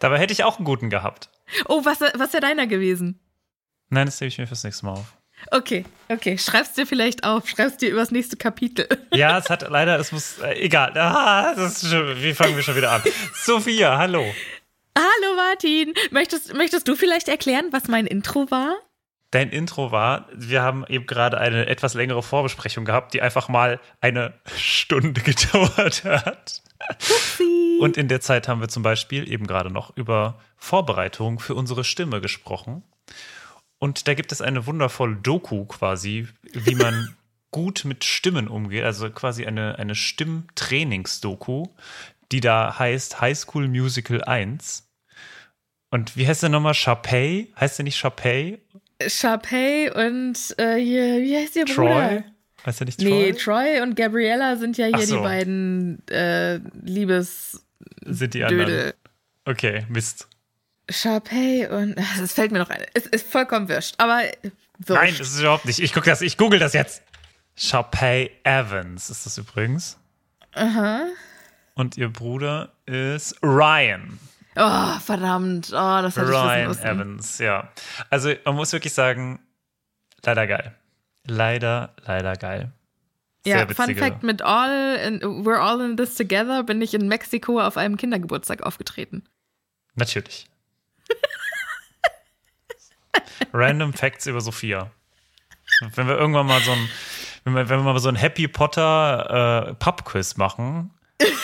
Dabei hätte ich auch einen guten gehabt. Oh, was, was wäre deiner gewesen? Nein, das nehme ich mir fürs nächste Mal auf. Okay, okay. Schreib's dir vielleicht auf. Schreib's dir übers nächste Kapitel. Ja, es hat leider, es muss, äh, egal. Ah, das ist schon, wie fangen wir schon wieder an? Sophia, hallo. Hallo Martin. Möchtest, möchtest du vielleicht erklären, was mein Intro war? Dein Intro war, wir haben eben gerade eine etwas längere Vorbesprechung gehabt, die einfach mal eine Stunde gedauert hat. Upsi. Und in der Zeit haben wir zum Beispiel eben gerade noch über Vorbereitungen für unsere Stimme gesprochen. Und da gibt es eine wundervolle Doku quasi, wie man gut mit Stimmen umgeht. Also quasi eine, eine Stimmtrainingsdoku, die da heißt High School Musical 1. Und wie heißt der nochmal? Sharpay? Heißt der nicht Sharpay? Sharpay und äh, hier, wie heißt ihr Bruder? Troy? Heißt der nicht Troy? Nee, Troy und Gabriella sind ja hier so. die beiden äh, Liebes. Sind die Dödel. anderen. Okay, Mist. Sharpay und. Es fällt mir noch ein. Es ist vollkommen wurscht. Aber Nein, das ist überhaupt nicht. Ich gucke das, ich google das jetzt. Sharpay Evans ist das übrigens. Aha. Und ihr Bruder ist Ryan. Oh, verdammt. Oh, das hätte Ryan ich Evans, ja. Also man muss wirklich sagen, leider geil. Leider, leider geil. Sehr ja, Fun Fact: Mit All, in, We're All in This Together bin ich in Mexiko auf einem Kindergeburtstag aufgetreten. Natürlich. Random Facts über Sophia. Wenn wir irgendwann mal so ein, wenn wir, wenn wir mal so ein Happy Potter äh, Pub-Quiz machen,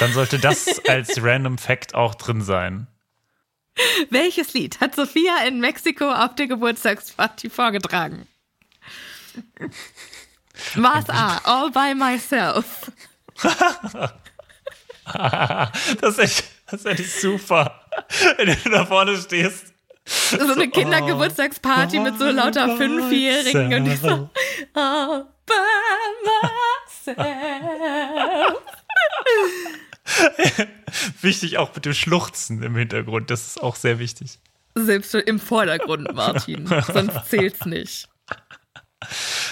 dann sollte das als Random Fact auch drin sein. Welches Lied hat Sophia in Mexiko auf der Geburtstagsparty vorgetragen? Was A, All by Myself. das, ist echt, das ist echt super, wenn du da vorne stehst. So eine Kindergeburtstagsparty oh, mit so lauter Fünfjährigen und die so All by myself. wichtig auch mit dem Schluchzen im Hintergrund, das ist auch sehr wichtig. Selbst im Vordergrund, Martin. Sonst zählt's nicht.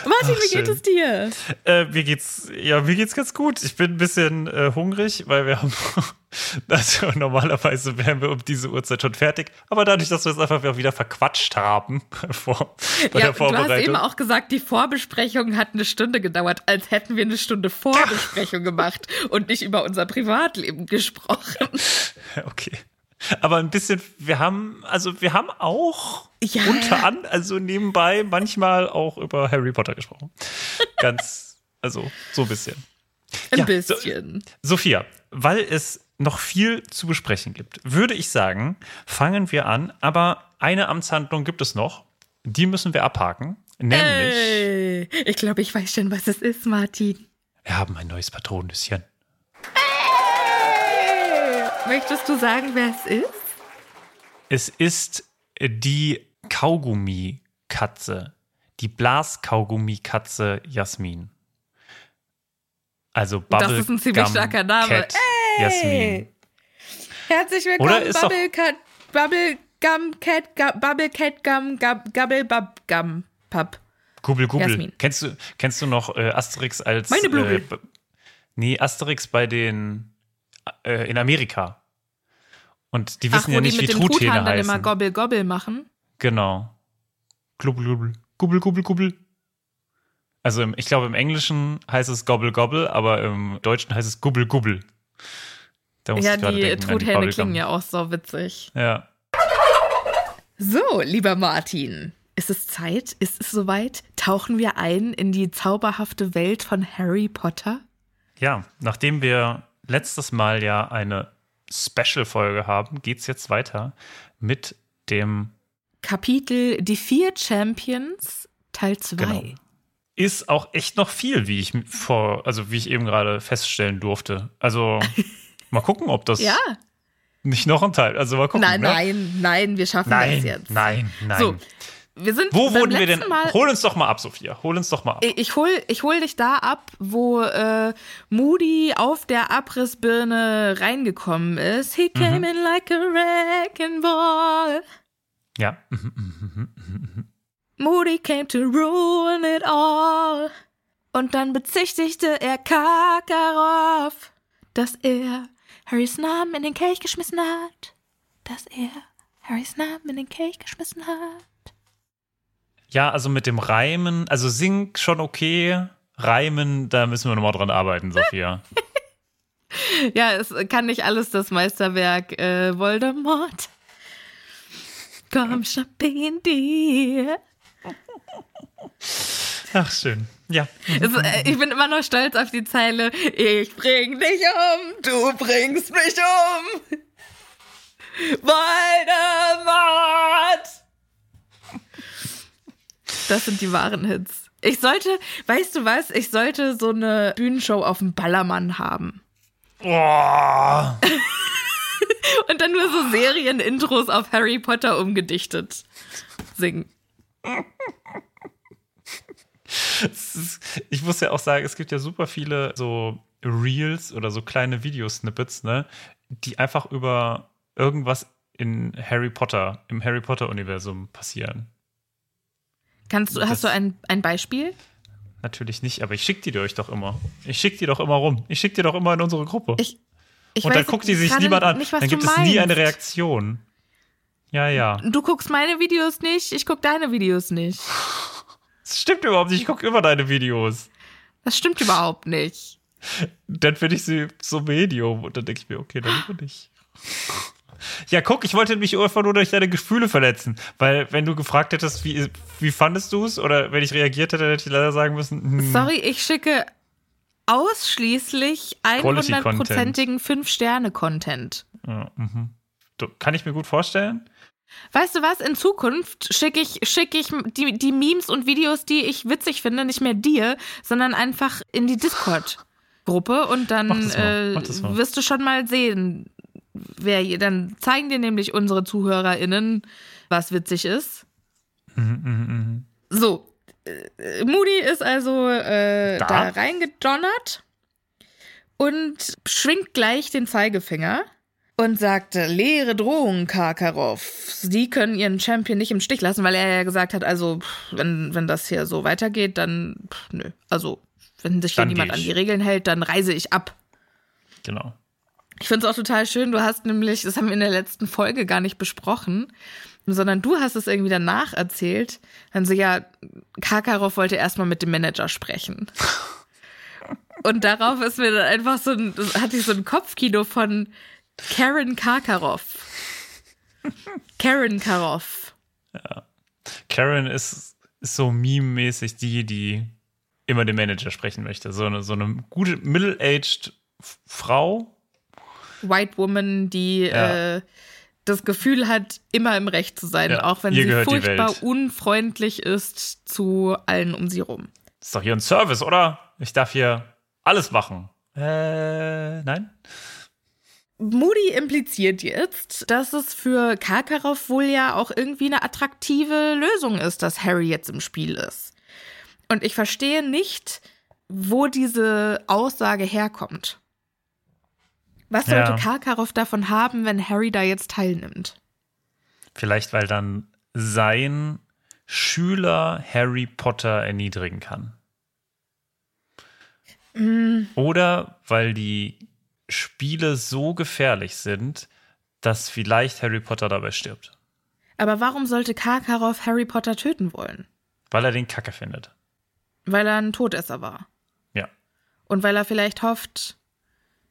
Martin, Ach, wie geht es dir? Äh, mir geht's, ja, mir geht's ganz gut. Ich bin ein bisschen äh, hungrig, weil wir haben, also normalerweise wären wir um diese Uhrzeit schon fertig, aber dadurch, dass wir es einfach wieder verquatscht haben vor, bei ja, der Vorbereitung. Du hast eben auch gesagt, die Vorbesprechung hat eine Stunde gedauert, als hätten wir eine Stunde Vorbesprechung gemacht und nicht über unser Privatleben gesprochen. Okay. Aber ein bisschen, wir haben, also wir haben auch ja, unter an, also nebenbei manchmal auch über Harry Potter gesprochen. Ganz, also so ein bisschen. Ein ja, bisschen. So, Sophia, weil es noch viel zu besprechen gibt, würde ich sagen, fangen wir an. Aber eine Amtshandlung gibt es noch. Die müssen wir abhaken. Nämlich. Hey, ich glaube, ich weiß schon, was es ist, Martin. Wir haben ein neues Patronüschen. Möchtest du sagen, wer es ist? Es ist die Kaugummi-Katze. Die Blaskaugummi-Katze Jasmin. Also Bubble Das ist ein ziemlich starker Name. Cat! Jasmin. Herzlich willkommen, Bubble Cat, Bubble Gum Cat, Bubble Cat Gum, Gubble Bub Gum Pub. Gubbel Gubbel. Kennst du, kennst du noch äh, Asterix als. Meine Blubbel. Äh, nee, Asterix bei den äh, in Amerika. Und die wissen Ach, ja nicht, wie Truthähne heißen. dann immer Gobble Gobble machen. Genau. Glubbel Glubbel. Gubbel Gubbel Gubbel. Also im, ich glaube im Englischen heißt es Gobble Gobble, aber im Deutschen heißt es Gubbel Gubbel. Ja, die denken, Truthähne klingen ja auch so witzig. Ja. So, lieber Martin, ist es Zeit? Ist es soweit? Tauchen wir ein in die zauberhafte Welt von Harry Potter? Ja, nachdem wir letztes Mal ja eine Special-Folge haben, geht es jetzt weiter mit dem Kapitel Die vier Champions, Teil 2. Genau. Ist auch echt noch viel, wie ich vor, also wie ich eben gerade feststellen durfte. Also mal gucken, ob das ja. nicht noch ein Teil. Also mal gucken. Nein, ne? nein, nein, wir schaffen nein, das jetzt. Nein, nein. So, wir sind wo wurden wir denn? Mal, hol uns doch mal ab, Sophia. Hol uns doch mal ab. Ich hol, ich hol dich da ab, wo äh, Moody auf der Abrissbirne reingekommen ist. He came mhm. in like a wrecking ball. Ja. Moody came to ruin it all. Und dann bezichtigte er Karkaroff, dass er Harrys Namen in den Kelch geschmissen hat. Dass er Harrys Namen in den Kelch geschmissen hat. Ja, also mit dem Reimen, also sing schon okay. Reimen, da müssen wir nochmal dran arbeiten, Sophia. ja, es kann nicht alles das Meisterwerk äh, Voldemort. Komm, schnapp in dir. Ach, schön. Ja. Äh, ich bin immer noch stolz auf die Zeile: Ich bring dich um, du bringst mich um. Voldemort! Das sind die wahren Hits. Ich sollte, weißt du was, ich sollte so eine Bühnenshow auf dem Ballermann haben. Oh. Und dann nur so Serienintros auf Harry Potter umgedichtet singen. Ich muss ja auch sagen, es gibt ja super viele so Reels oder so kleine Videosnippets, ne, die einfach über irgendwas in Harry Potter, im Harry Potter-Universum passieren. Kannst du, hast du ein, ein Beispiel? Natürlich nicht, aber ich schicke die dir euch doch immer. Ich schicke die doch immer rum. Ich schicke die doch immer in unsere Gruppe. Ich, ich Und dann guckt die sich niemand an. Nicht, dann gibt es nie eine Reaktion. Ja, ja. Du guckst meine Videos nicht, ich guck deine Videos nicht. Das stimmt überhaupt nicht. Ich gucke immer deine Videos. Das stimmt überhaupt nicht. Dann finde ich sie so Medium. Und dann denke ich mir, okay, dann lieber nicht. Ja, guck, ich wollte mich einfach nur durch deine Gefühle verletzen. Weil, wenn du gefragt hättest, wie, wie fandest du es? Oder wenn ich reagiert hätte, hätte ich leider sagen müssen, hm, Sorry, ich schicke ausschließlich Quality-Content. 100%igen 5-Sterne-Content. ja, mhm. Kann ich mir gut vorstellen. Weißt du was? In Zukunft schicke ich, schicke ich die, die Memes und Videos, die ich witzig finde, nicht mehr dir, sondern einfach in die Discord-Gruppe und dann mal, äh, wirst du schon mal sehen, wer hier, dann zeigen dir nämlich unsere ZuhörerInnen, was witzig ist. Mhm, So, äh, Moody ist also äh, Da? da reingedonnert und schwingt gleich den Zeigefinger und sagte, leere Drohung, Karkaroff. Sie können ihren Champion nicht im Stich lassen, weil er ja gesagt hat, also, wenn, wenn das hier so weitergeht, dann, pff, nö. Also, wenn sich hier niemand an die Regeln hält, dann reise ich ab. Genau. Ich finde es auch total schön, du hast nämlich, das haben wir in der letzten Folge gar nicht besprochen, sondern du hast es irgendwie danach erzählt. Dann so, ja, Karkaroff wollte erstmal mit dem Manager sprechen. Und darauf ist mir dann einfach so ein, das hatte ich so ein Kopfkino von Karen Karkaroff. Karen Karoff. Karen ist, ist so meme-mäßig die, die immer den Manager sprechen möchte. So eine, so eine gute middle-aged Frau. White Woman, die Ja. äh, das Gefühl hat, immer im Recht zu sein, Ja, auch wenn sie furchtbar unfreundlich ist zu allen um sie rum. Ist doch hier ein Service, oder? Ich darf hier alles machen. Äh, nein? Moody impliziert jetzt, dass es für Karkaroff wohl ja auch irgendwie eine attraktive Lösung ist, dass Harry jetzt im Spiel ist. Und ich verstehe nicht, wo diese Aussage herkommt. Was Ja. sollte Karkaroff davon haben, wenn Harry da jetzt teilnimmt? Vielleicht, weil dann sein Schüler Harry Potter erniedrigen kann. Oder weil die Spiele so gefährlich sind, dass vielleicht Harry Potter dabei stirbt. Aber warum sollte Karkaroff Harry Potter töten wollen? Weil er den Kacke findet. Weil er ein Todesser war. Ja. Und weil er vielleicht hofft,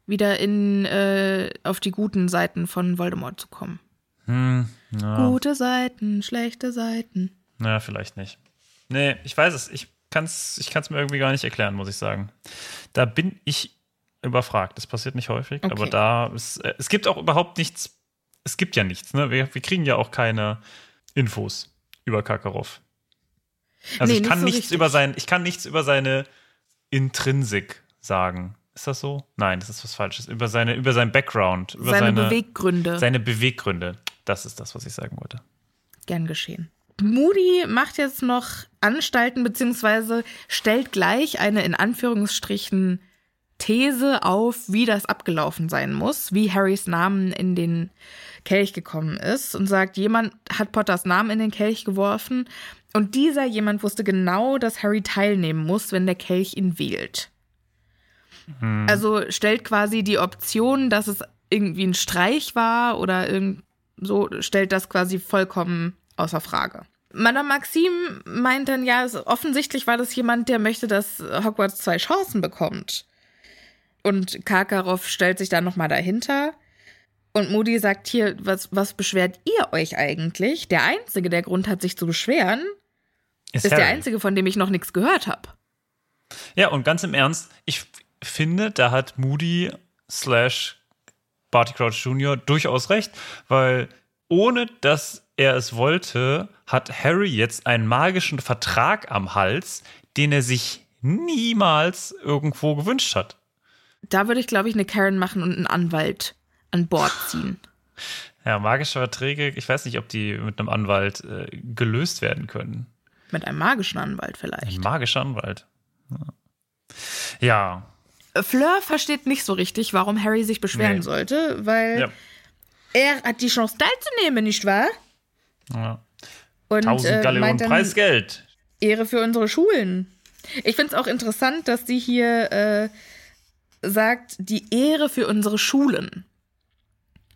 wieder in, äh, auf die guten Seiten von Voldemort zu kommen. Hm, ja. Gute Seiten, schlechte Seiten. Naja, vielleicht nicht. Nee, ich weiß es. Ich kann es ich kann's mir irgendwie gar nicht erklären, muss ich sagen. Da bin ich überfragt. Das passiert nicht häufig, Okay. aber da ist, äh, es gibt auch überhaupt nichts. Es gibt ja nichts, ne? Wir, wir kriegen ja auch keine Infos über Kakarov. Also Nee, ich nicht kann so nichts richtig. über sein, ich kann nichts über seine Intrinsik sagen. Ist das so? Nein, das ist was Falsches. Über seine, über sein Background, über Seine, seine, Beweggründe. seine Beweggründe. Das ist das, was ich sagen wollte. Gern geschehen. Moody macht jetzt noch Anstalten, beziehungsweise stellt gleich eine in Anführungsstrichen These auf, wie das abgelaufen sein muss, wie Harrys Namen in den Kelch gekommen ist und sagt, jemand hat Potters Namen in den Kelch geworfen und dieser jemand wusste genau, dass Harry teilnehmen muss, wenn der Kelch ihn wählt. Also stellt quasi die Option, dass es irgendwie ein Streich war oder irgend so, stellt das quasi vollkommen außer Frage. Madame Maxime meint dann, ja, offensichtlich war das jemand, der möchte, dass Hogwarts zwei Chancen bekommt. Und Karkaroff stellt sich dann nochmal dahinter. Und Moody sagt hier, was, was beschwert ihr euch eigentlich? Der Einzige, der Grund hat, sich zu beschweren, ist der Harry. Einzige, von dem ich noch nichts gehört habe. Ja, und ganz im Ernst, ich finde, da hat Moody slash Barty Crouch Jr. durchaus recht, weil ohne dass er es wollte, hat Harry jetzt einen magischen Vertrag am Hals, den er sich niemals irgendwo gewünscht hat. Da würde ich, glaube ich, eine Karen machen und einen Anwalt an Bord ziehen. Ja, magische Verträge, ich weiß nicht, ob die mit einem Anwalt äh, gelöst werden können. Mit einem magischen Anwalt Ein vielleicht. magischer Anwalt. Ja. Fleur versteht nicht so richtig, warum Harry sich beschweren Nee. sollte, weil ja. er hat die Chance teilzunehmen, nicht wahr? ja. Und 1000 äh, dann, Preisgeld. Ehre für unsere Schulen. Ich finde es auch interessant, dass sie hier äh, sagt, die Ehre für unsere Schulen.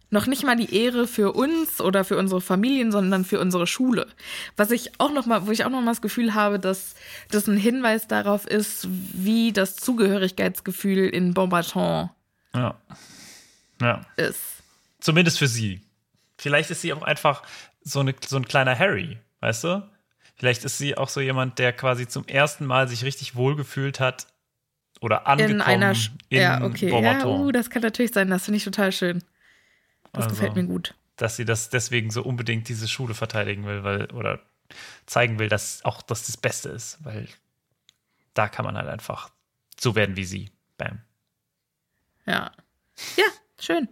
Noch nicht mal die Ehre für uns oder für unsere Familien, sondern für unsere Schule. Was ich auch noch mal, wo ich auch noch mal das Gefühl habe, dass das ein Hinweis darauf ist, wie das Zugehörigkeitsgefühl in Bombarton Ja. Ja. ist. Zumindest für sie. Vielleicht ist sie auch einfach so, eine, so ein kleiner Harry, weißt du? Vielleicht ist sie auch so jemand, der quasi zum ersten Mal sich richtig wohlgefühlt hat oder angekommen In einer, Sch in ja, okay, ja, uh, das kann natürlich sein, das finde ich total schön. Das Also, gefällt mir gut. Dass sie das deswegen so unbedingt diese Schule verteidigen will, weil, oder zeigen will, dass auch das das Beste ist, weil da kann man halt einfach so werden wie sie. Bam. Ja. Ja, schön.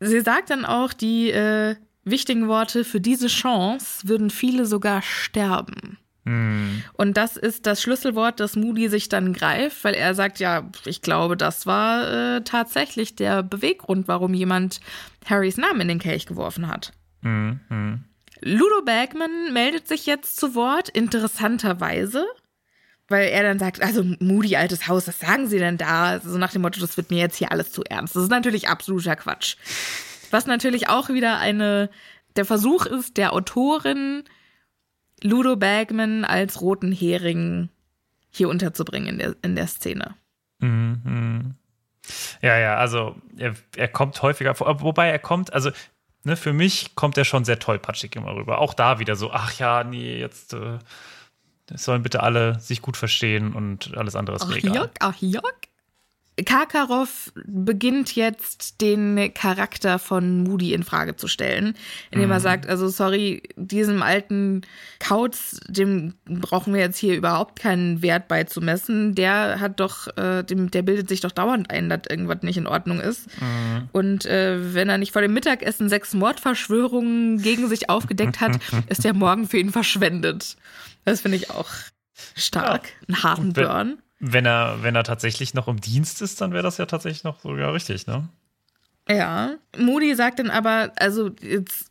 Sie sagt dann auch die äh, wichtigen Worte, für diese Chance würden viele sogar sterben. Hm. Und das ist das Schlüsselwort, das Moody sich dann greift, weil er sagt, ja, ich glaube, das war äh, tatsächlich der Beweggrund, warum jemand Harrys Namen in den Kelch geworfen hat. Hm, hm. Ludo Bagman meldet sich jetzt zu Wort, interessanterweise, weil er dann sagt, also Moody, altes Haus, was sagen Sie denn da? So nach dem Motto, das wird mir jetzt hier alles zu ernst. Das ist natürlich absoluter Quatsch. Was natürlich auch wieder eine, der Versuch ist, der Autorin Ludo Bagman als roten Hering hier unterzubringen in der, in der Szene. Mhm, mhm. Ja, ja, also er, er kommt häufiger vor, wobei er kommt, also ne, für mich kommt er schon sehr tollpatschig immer rüber. Auch da wieder so, ach ja, nee, jetzt äh, sollen bitte alle sich gut verstehen und alles andere ist Ach egal. Jörg, ach Jörg. Karkaroff beginnt jetzt den Charakter von Moody in Frage zu stellen, indem er sagt, also sorry, diesem alten Kauz, dem brauchen wir jetzt hier überhaupt keinen Wert beizumessen. Der hat doch, äh, dem, der bildet sich doch dauernd ein, dass irgendwas nicht in Ordnung ist. Und äh, wenn er nicht vor dem Mittagessen sechs Mordverschwörungen gegen sich aufgedeckt hat, ist der Morgen für ihn verschwendet. Das finde ich auch stark. Einen harten Burn. Wenn er, wenn er tatsächlich noch im Dienst ist, dann wäre das ja tatsächlich noch sogar richtig, ne? Ja. Moody sagt dann aber, also jetzt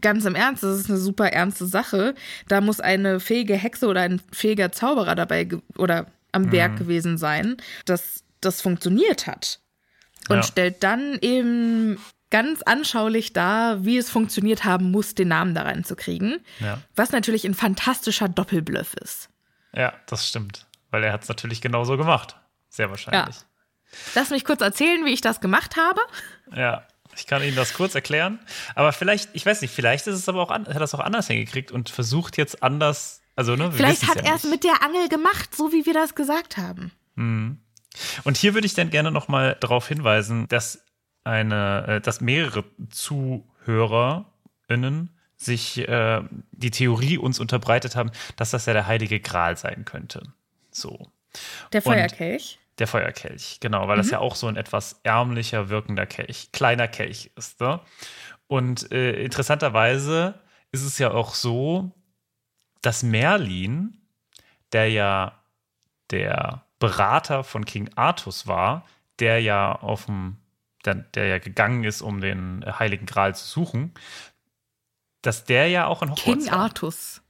ganz im Ernst, das ist eine super ernste Sache. Da muss eine fähige Hexe oder ein fähiger Zauberer dabei oder am Werk gewesen sein, dass das funktioniert hat. Und Ja. stellt dann eben ganz anschaulich dar, wie es funktioniert haben muss, den Namen da reinzukriegen. Ja. Was natürlich ein fantastischer Doppelbluff ist. Ja, das stimmt. Weil er hat es natürlich genauso gemacht. Sehr wahrscheinlich. Lass mich kurz erzählen, wie ich das gemacht habe. Ja. Ich kann Ihnen das kurz erklären. Aber vielleicht, ich weiß nicht, vielleicht ist es aber auch, an, hat er es auch anders hingekriegt und versucht jetzt anders, also, ne? Vielleicht hat ja er es mit der Angel gemacht, so wie wir das gesagt haben. Und hier würde ich dann gerne nochmal darauf hinweisen, dass eine, äh, dass mehrere ZuhörerInnen sich äh, die Theorie uns unterbreitet haben, dass das ja der Heilige Gral sein könnte. So. Der Und- Feuerkelch. Der Feuerkelch, genau, weil das ja auch so ein etwas ärmlicher wirkender Kelch, kleiner Kelch ist. Ne? Und äh, interessanterweise ist es ja auch so, dass Merlin, der ja der Berater von King Artus war, der ja auf dem, der, der ja gegangen ist, um den äh, Heiligen Gral zu suchen, dass der ja auch in Hogwarts King war. Artus.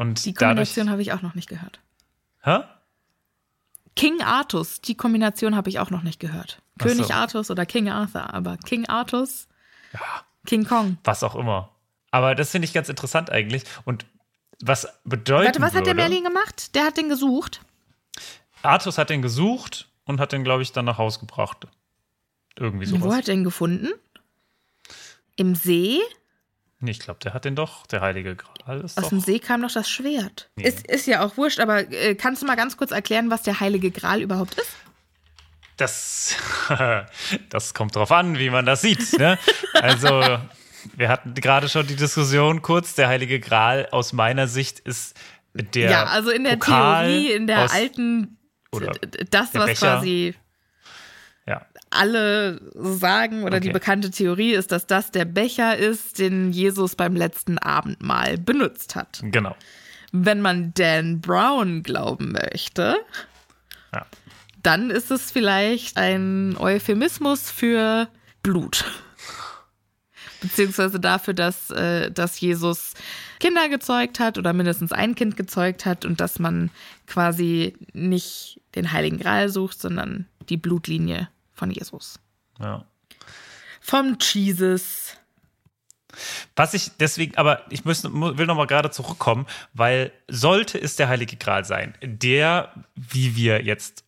Und Die Kombination habe ich auch noch nicht gehört. hä? King Artus, die Kombination habe ich auch noch nicht gehört. So. König Artus oder King Arthur, aber King Artus, Ja, King Kong. was auch immer. Aber das finde ich ganz interessant eigentlich. Und was bedeutet. Warte, was hat der würde, Merlin gemacht? Der hat den gesucht. Artus hat den gesucht und hat den, glaube ich, dann nach Hause gebracht. Irgendwie Wo sowas. hat er den gefunden? Im See? Nee, ich glaube, der hat den doch. Der Heilige Gral ist Aus doch. dem See kam doch das Schwert. Ist, ist ja auch wurscht, aber äh, kannst du mal ganz kurz erklären, was der Heilige Gral überhaupt ist? Das, das kommt drauf an, wie man das sieht. Ne? Also, wir hatten gerade schon die Diskussion kurz. Der Heilige Gral aus meiner Sicht ist der. ja, also in der Pokal Theorie, in der alten, oder das, der was Becher. quasi alle sagen oder die Okay. bekannte Theorie ist, dass das der Becher ist, den Jesus beim letzten Abendmahl benutzt hat. genau. Wenn man Dan Brown glauben möchte, Ja. dann ist es vielleicht ein Euphemismus für Blut. beziehungsweise dafür, dass, äh, dass Jesus Kinder gezeugt hat oder mindestens ein Kind gezeugt hat und dass man quasi nicht den Heiligen Gral sucht, sondern die Blutlinie von Jesus. Ja. Vom Jesus. Was ich deswegen, aber ich muss, will noch mal gerade zurückkommen, weil sollte es der Heilige Gral sein, der, wie wir jetzt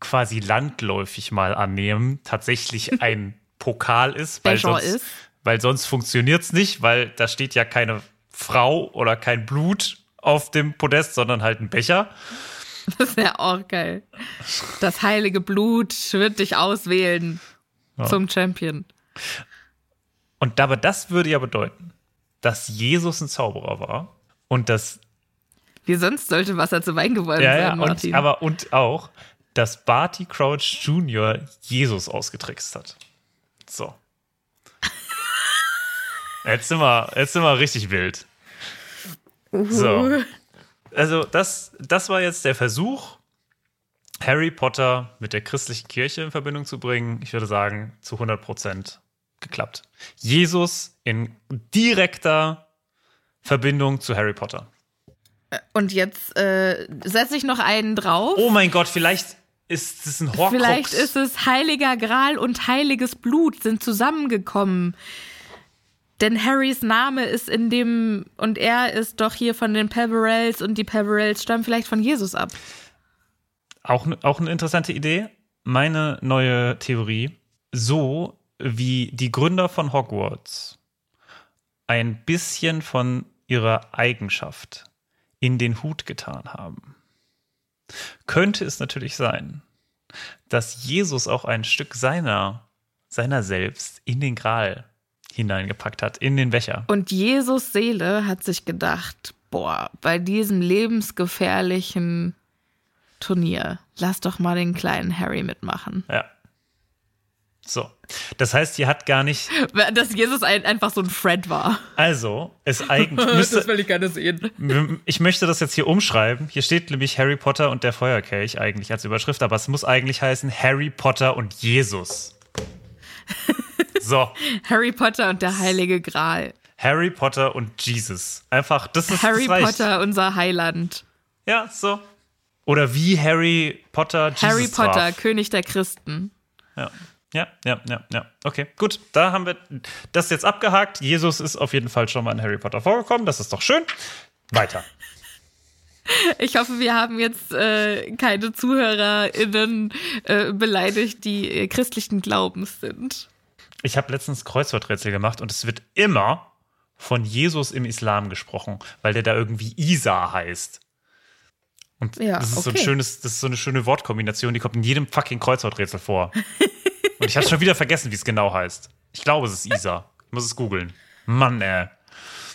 quasi landläufig mal annehmen, tatsächlich ein Pokal ist, weil sonst, ist. weil sonst funktioniert es nicht, weil da steht ja keine Frau oder kein Blut auf dem Podest, sondern halt ein Becher. Das wäre auch geil. Das heilige Blut wird dich auswählen zum Champion. Und aber das würde ja bedeuten, dass Jesus ein Zauberer war und dass Wie sonst sollte Wasser zu Wein geworden ja, ja, sein, Martin? und, aber und auch, dass Barty Crouch Jr. Jesus ausgetrickst hat. So. Jetzt sind wir, jetzt sind wir richtig wild. So. Also, das, das war jetzt der Versuch, Harry Potter mit der christlichen Kirche in Verbindung zu bringen. Ich würde sagen, zu 100 Prozent geklappt. Jesus in direkter Verbindung zu Harry Potter. Und jetzt äh, setze ich noch einen drauf. Oh mein Gott, vielleicht ist es ein Horcrux. Vielleicht ist es Heiliger Gral und heiliges Blut sind zusammengekommen. Denn Harrys Name ist in dem, und er ist doch hier von den Peverells und die Peverells stammen vielleicht von Jesus ab. Auch, auch eine interessante Idee. Meine neue Theorie. So wie die Gründer von Hogwarts ein bisschen von ihrer Eigenschaft in den Hut getan haben, könnte es natürlich sein, dass Jesus auch ein Stück seiner, seiner selbst in den Gral hineingepackt hat, in den Becher. Und Jesus Seele hat sich gedacht, boah, bei diesem lebensgefährlichen Turnier, lass doch mal den kleinen Harry mitmachen. Ja. So. Das heißt, hier hat gar nicht. Dass Jesus ein, einfach so ein Fred war. Also, es eigentlich. Müsste, will ich gerne sehen. ich möchte das jetzt hier umschreiben. Hier steht nämlich Harry Potter und der Feuerkelch eigentlich als Überschrift, aber es muss eigentlich heißen Harry Potter und Jesus. So. Harry Potter und der Heilige Gral. Harry Potter und Jesus. Einfach, das ist Harry das. Potter, unser Heiland. Ja, so. Oder wie Harry Potter Jesus Harry Potter, traf. König der Christen. Ja. Ja, ja, ja, ja. Okay, gut. Da haben wir das jetzt abgehakt. Jesus ist auf jeden Fall schon mal in Harry Potter vorgekommen. Das ist doch schön. Weiter. Ich hoffe, wir haben jetzt äh, keine ZuhörerInnen äh, beleidigt, die äh, christlichen Glaubens sind. Ich habe letztens Kreuzworträtsel gemacht und es wird immer von Jesus im Islam gesprochen, weil der da irgendwie Isa heißt. Und Ja, das ist so ein okay. schönes, das ist so eine schöne Wortkombination, die kommt in jedem fucking Kreuzworträtsel vor. und ich habe schon wieder vergessen, wie es genau heißt. Ich glaube, es ist Isa. Ich muss es googeln. Mann, ey.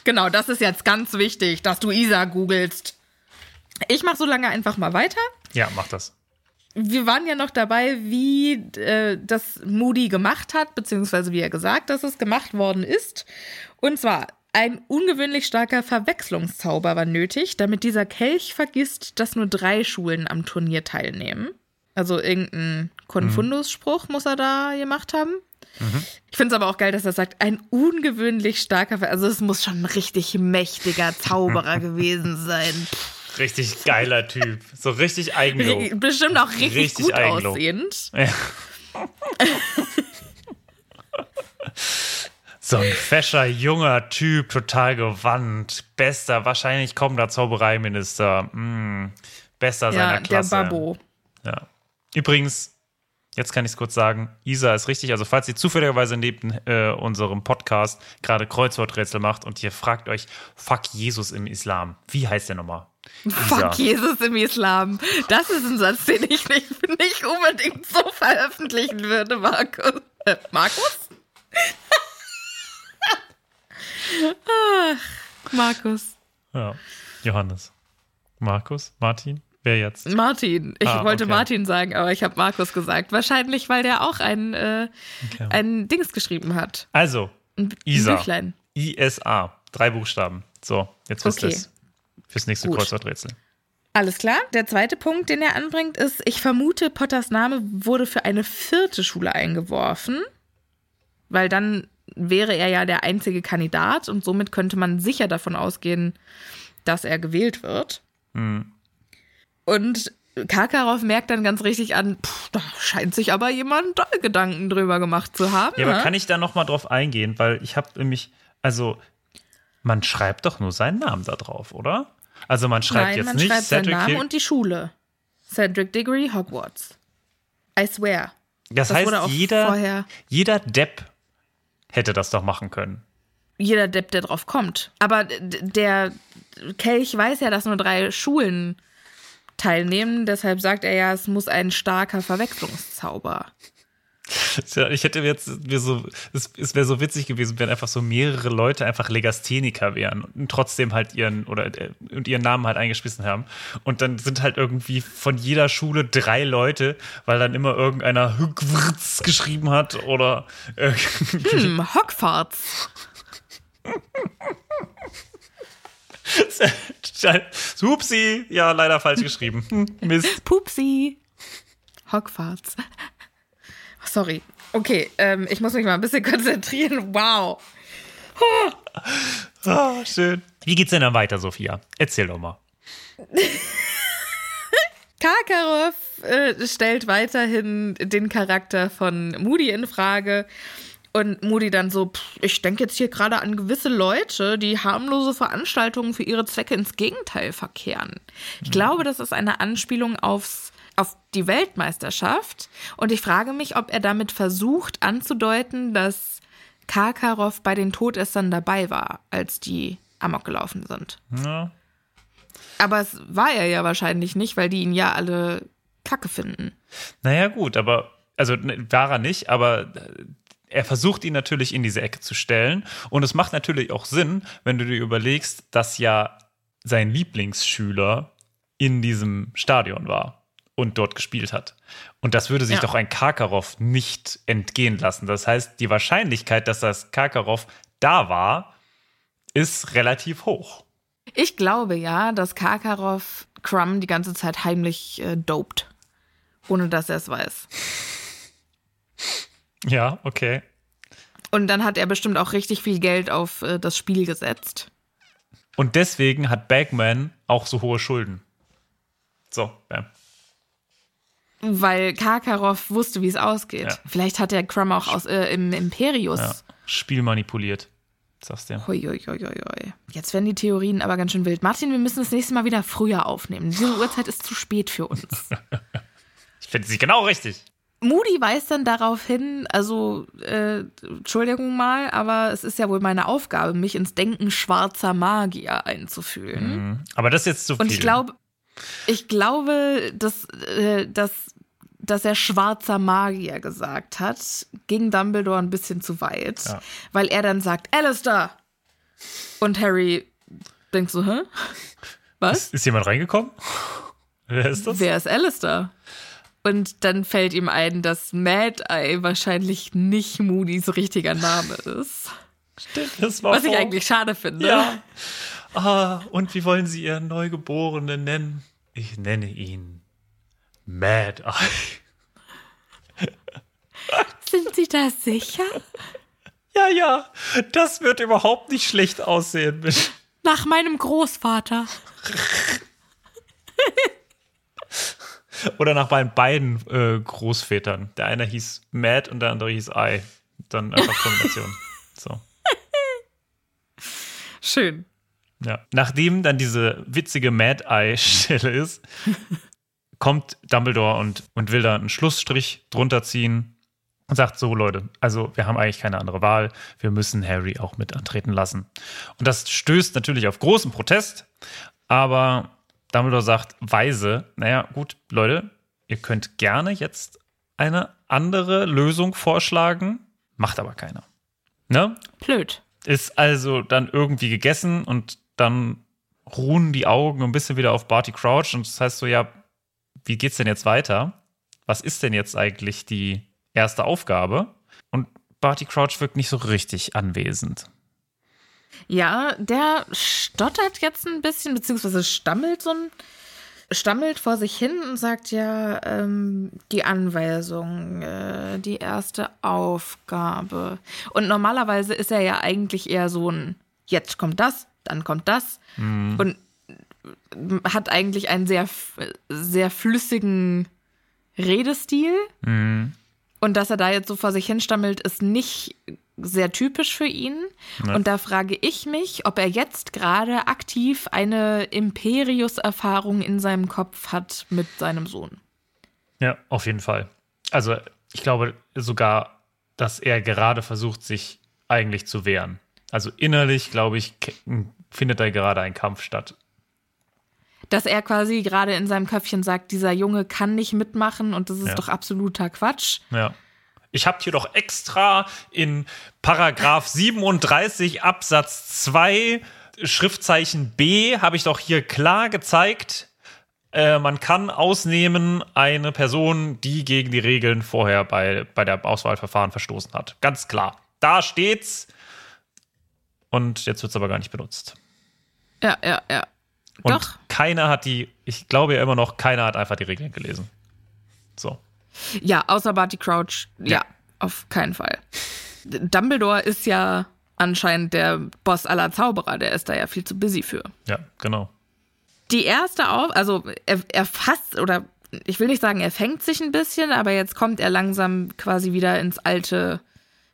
Genau, das ist jetzt ganz wichtig, dass du Isa googelst. Ich mache so lange einfach mal weiter. Ja, mach das. Wir waren ja noch dabei, wie äh, das Moody gemacht hat, beziehungsweise wie er gesagt, dass es gemacht worden ist. Und zwar, ein ungewöhnlich starker Verwechslungszauber war nötig, damit dieser Kelch vergisst, dass nur drei Schulen am Turnier teilnehmen. Also irgendein Konfundus-Spruch muss er da gemacht haben. Ich finde es aber auch geil, dass er sagt, ein ungewöhnlich starker, Ver also es muss schon ein richtig mächtiger Zauberer gewesen sein. Richtig geiler Typ. So richtig Eigenlob. Bestimmt auch richtig, Richtig gut Eigenlob. aussehend. Ja. So ein fescher, junger Typ, total gewandt. Bester, wahrscheinlich kommender Zaubereiminister. Mm, bester seiner Ja, der Klasse. Babbo. Ja. Übrigens, jetzt kann ich es kurz sagen, Isa ist richtig. Also falls ihr zufälligerweise neben äh, unserem Podcast gerade Kreuzworträtsel macht und ihr fragt euch, fuck Jesus im Islam. Wie heißt der nochmal? Fuck Jesus im Islam. Das ist ein Satz, den ich nicht, nicht unbedingt so veröffentlichen würde, Markus. Äh, Markus? Ach, Markus. Ja. Johannes. Markus? Martin? Wer jetzt? Martin. Ich Ah, wollte okay. Martin sagen, aber ich habe Markus gesagt. Wahrscheinlich, weil der auch ein, äh, Okay. ein Dings geschrieben hat. Also, Ein Isa. Büchlein. ISA. Drei Buchstaben. So, jetzt wisst ihr Okay. es. Fürs nächste Gut. Kreuzworträtsel. Alles klar. Der zweite Punkt, den er anbringt, ist, ich vermute, Potters Name wurde für eine vierte Schule eingeworfen, weil dann wäre er ja der einzige Kandidat und somit könnte man sicher davon ausgehen, dass er gewählt wird. Hm. Und Karkaroff merkt dann ganz richtig an, pff, da scheint sich aber jemand da Gedanken drüber gemacht zu haben. Ja, aber ne? kann ich da nochmal drauf eingehen? Weil ich habe nämlich, also man schreibt doch nur seinen Namen da drauf, oder? Also man schreibt Nein, jetzt man nicht schreibt seinen Cedric Namen Hill. und die Schule. Cedric Diggory, Hogwarts. I swear. Das, das heißt, jeder, vorher- jeder Depp hätte das doch machen können. Jeder Depp, der drauf kommt. Aber der Kelch weiß ja, dass nur drei Schulen teilnehmen. Deshalb sagt er ja, es muss ein starker Verwechslungszauber. Ich hätte jetzt mir so, es, es wäre so witzig gewesen, wenn einfach so mehrere Leute einfach Legastheniker wären und trotzdem halt ihren oder äh, und ihren Namen halt eingeschmissen haben. Und dann sind halt irgendwie von jeder Schule drei Leute, weil dann immer irgendeiner Hückwurz geschrieben hat oder. Hm, Hogwarts. Hupsi, ja, leider falsch geschrieben. Mist. Pupsi. Hogwarts. Sorry. Okay, ähm, ich muss mich mal ein bisschen konzentrieren. Wow. Ah, schön. Wie geht's denn dann weiter, Sophia? Erzähl doch mal. Karkaroff äh, stellt weiterhin den Charakter von Moody in Frage. Und Moody dann so, pff, ich denke jetzt hier gerade an gewisse Leute, die harmlose Veranstaltungen für ihre Zwecke ins Gegenteil verkehren. Ich glaube, das ist eine Anspielung aufs, auf die Weltmeisterschaft. Und ich frage mich, ob er damit versucht anzudeuten, dass Karkaroff bei den Todessern dabei war, als die Amok gelaufen sind. Ja. Aber es war er ja wahrscheinlich nicht, weil die ihn ja alle kacke finden. Naja, gut, aber, also ne, war er nicht, aber äh, er versucht ihn natürlich in diese Ecke zu stellen. Und es macht natürlich auch Sinn, wenn du dir überlegst, dass ja sein Lieblingsschüler in diesem Stadion war und dort gespielt hat. Und das würde sich Ja. doch ein Karkaroff nicht entgehen lassen. Das heißt, die Wahrscheinlichkeit, dass das Karkaroff da war, ist relativ hoch. Ich glaube ja, dass Karkaroff Crumb die ganze Zeit heimlich äh, dopt. Ohne dass er es weiß. Ja, okay. Und dann hat er bestimmt auch richtig viel Geld auf äh, das Spiel gesetzt. Und deswegen hat Bagman auch so hohe Schulden. So, bam. Weil Karkaroff wusste, wie es ausgeht. Ja. Vielleicht hat er Crumb auch aus, äh, im Imperius. Ja. Spiel manipuliert. Sagst du. Hoi. Jetzt werden die Theorien aber ganz schön wild. Martin, wir müssen das nächste Mal wieder früher aufnehmen. Diese Uhrzeit ist zu spät für uns. Ich finde sie genau richtig. Moody weist dann darauf hin, also, äh, Entschuldigung mal, aber es ist ja wohl meine Aufgabe, mich ins Denken schwarzer Magier einzufühlen. Aber das ist jetzt zu viel. Und ich glaube, ich glaube, dass, äh, dass, dass er schwarzer Magier gesagt hat, ging Dumbledore ein bisschen zu weit, Ja. weil er dann sagt, Alistair! Und Harry denkt so, hä? Was? Ist, ist jemand reingekommen? Wer ist das? Wer ist Alistair? Und dann fällt ihm ein, dass Mad Eye wahrscheinlich nicht Moody's richtiger Name ist. das war Was ich eigentlich schade finde. Ja. Ah, und wie wollen Sie Ihren Neugeborenen nennen? Ich nenne ihn Mad Eye. Sind Sie da sicher? Ja, ja, das wird überhaupt nicht schlecht aussehen. Mit Nach meinem Großvater. Oder nach meinen beiden äh, Großvätern. Der eine hieß Mad und der andere hieß Eye. Dann einfach Kombination. So. Schön. Ja. Nachdem dann diese witzige Mad-Eye-Stelle ist, kommt Dumbledore und, und will da einen Schlussstrich drunter ziehen und sagt so, Leute, also wir haben eigentlich keine andere Wahl. Wir müssen Harry auch mit antreten lassen. Und das stößt natürlich auf großen Protest, aber Dumbledore sagt weise, naja, gut, Leute, ihr könnt gerne jetzt eine andere Lösung vorschlagen, macht aber keiner. Ne? Blöd. ist also dann irgendwie gegessen und dann ruhen die Augen ein bisschen wieder auf Barty Crouch und das heißt so, ja, wie geht's denn jetzt weiter? Was ist denn jetzt eigentlich die erste Aufgabe? Und Barty Crouch wirkt nicht so richtig anwesend. Ja, der stottert jetzt ein bisschen, beziehungsweise stammelt so ein stammelt vor sich hin und sagt ja, ähm, die Anweisung, äh, die erste Aufgabe. Und normalerweise ist er ja eigentlich eher so ein, jetzt kommt das, dann kommt das. Mhm. Und hat eigentlich einen sehr, sehr flüssigen Redestil. Mhm. Und dass er da jetzt so vor sich hinstammelt, ist nicht sehr typisch für ihn. Ja. Und da frage ich mich, ob er jetzt gerade aktiv eine Imperius-Erfahrung in seinem Kopf hat mit seinem Sohn. Ja, auf jeden Fall. Also ich glaube sogar, dass er gerade versucht, sich eigentlich zu wehren. Also innerlich, glaube ich, findet da gerade ein Kampf statt. Dass er quasi gerade in seinem Köpfchen sagt, dieser Junge kann nicht mitmachen und das ist ja. doch absoluter Quatsch. Ja. Ich habe hier doch extra in Paragraph 37 Absatz 2 Schriftzeichen B habe ich doch hier klar gezeigt, äh, man kann ausnehmen eine Person, die gegen die Regeln vorher bei, bei der Auswahlverfahren verstoßen hat. Ganz klar. Da steht's. Und jetzt wird es aber gar nicht benutzt. Ja, ja, ja. Und Doch. keiner hat die, ich glaube ja immer noch, keiner hat einfach die Regeln gelesen. So. Ja, außer Barty Crouch. Ja, ja, auf keinen Fall. Dumbledore ist ja anscheinend der Boss aller Zauberer. Der ist da ja viel zu busy für. Ja, genau. Die erste auf, also er, er fasst oder ich will nicht sagen, er fängt sich ein bisschen, aber jetzt kommt er langsam quasi wieder ins alte,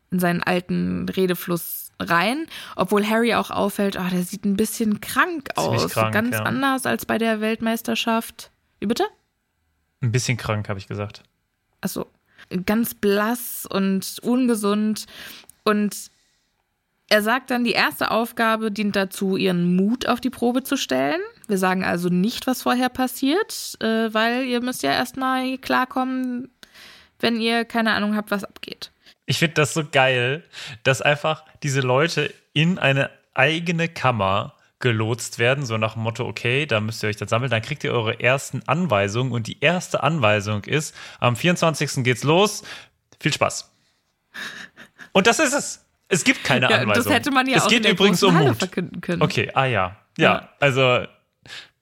in seinen alten Redefluss rein, obwohl Harry auch auffällt, oh, der sieht ein bisschen krank Ziemlich aus, krank, ganz ja. anders als bei der Weltmeisterschaft. Wie bitte? Ein bisschen krank, habe ich gesagt also ganz blass und ungesund. Und er sagt dann, die erste Aufgabe dient dazu, ihren Mut auf die Probe zu stellen. Wir sagen also nicht, was vorher passiert, äh, weil ihr müsst ja erstmal klarkommen, wenn ihr keine Ahnung habt, was abgeht. Ich finde das so geil, dass einfach diese Leute in eine eigene Kammer gelotst werden, so nach dem Motto, okay, da müsst ihr euch dann sammeln, dann kriegt ihr eure ersten Anweisungen und die erste Anweisung ist, am 24. geht's los, viel Spaß. Und das ist es. Es gibt keine ja, Anweisung. Das hätte man ja es auch geht in übrigens um Mut. verkünden können. Okay, ah ja. ja. Ja, also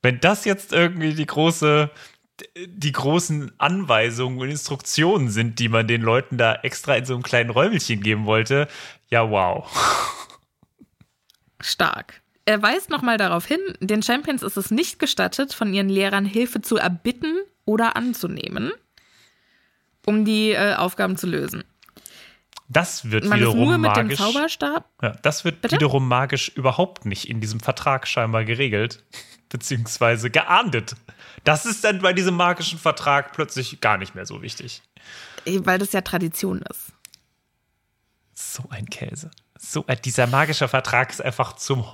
wenn das jetzt irgendwie die große die großen Anweisungen und Instruktionen sind, die man den Leuten da extra in so einem kleinen Räumelchen geben wollte, ja wow. Stark. Er weist nochmal darauf hin, den Champions ist es nicht gestattet, von ihren Lehrern Hilfe zu erbitten oder anzunehmen, um die äh, Aufgaben zu lösen. Das wird Man wiederum nur mit magisch. Dem Zauberstab? Ja, das wird Bitte? wiederum magisch überhaupt nicht in diesem Vertrag scheinbar geregelt, beziehungsweise geahndet. Das ist dann bei diesem magischen Vertrag plötzlich gar nicht mehr so wichtig. Weil das ja Tradition ist. So ein Käse. So, äh, dieser magische Vertrag ist einfach zum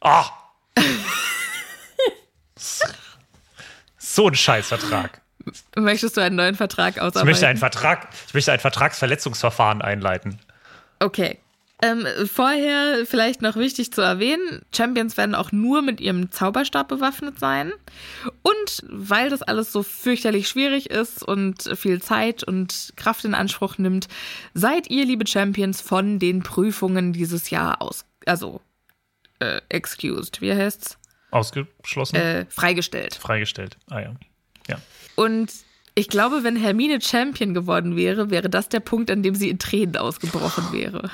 Oh. so ein Scheißvertrag. Möchtest du einen neuen Vertrag ausarbeiten? Ich möchte einen Vertrag, ich möchte ein Vertragsverletzungsverfahren einleiten. Okay. Ähm, vorher vielleicht noch wichtig zu erwähnen, Champions werden auch nur mit ihrem Zauberstab bewaffnet sein. Und weil das alles so fürchterlich schwierig ist und viel Zeit und Kraft in Anspruch nimmt, seid ihr, liebe Champions, von den Prüfungen dieses Jahr aus, also äh, excused. Wie heißt's? Ausgeschlossen? Äh, freigestellt. Freigestellt. Ah ja. Ja. Und ich glaube, wenn Hermine Champion geworden wäre, wäre das der Punkt, an dem sie in Tränen ausgebrochen wäre.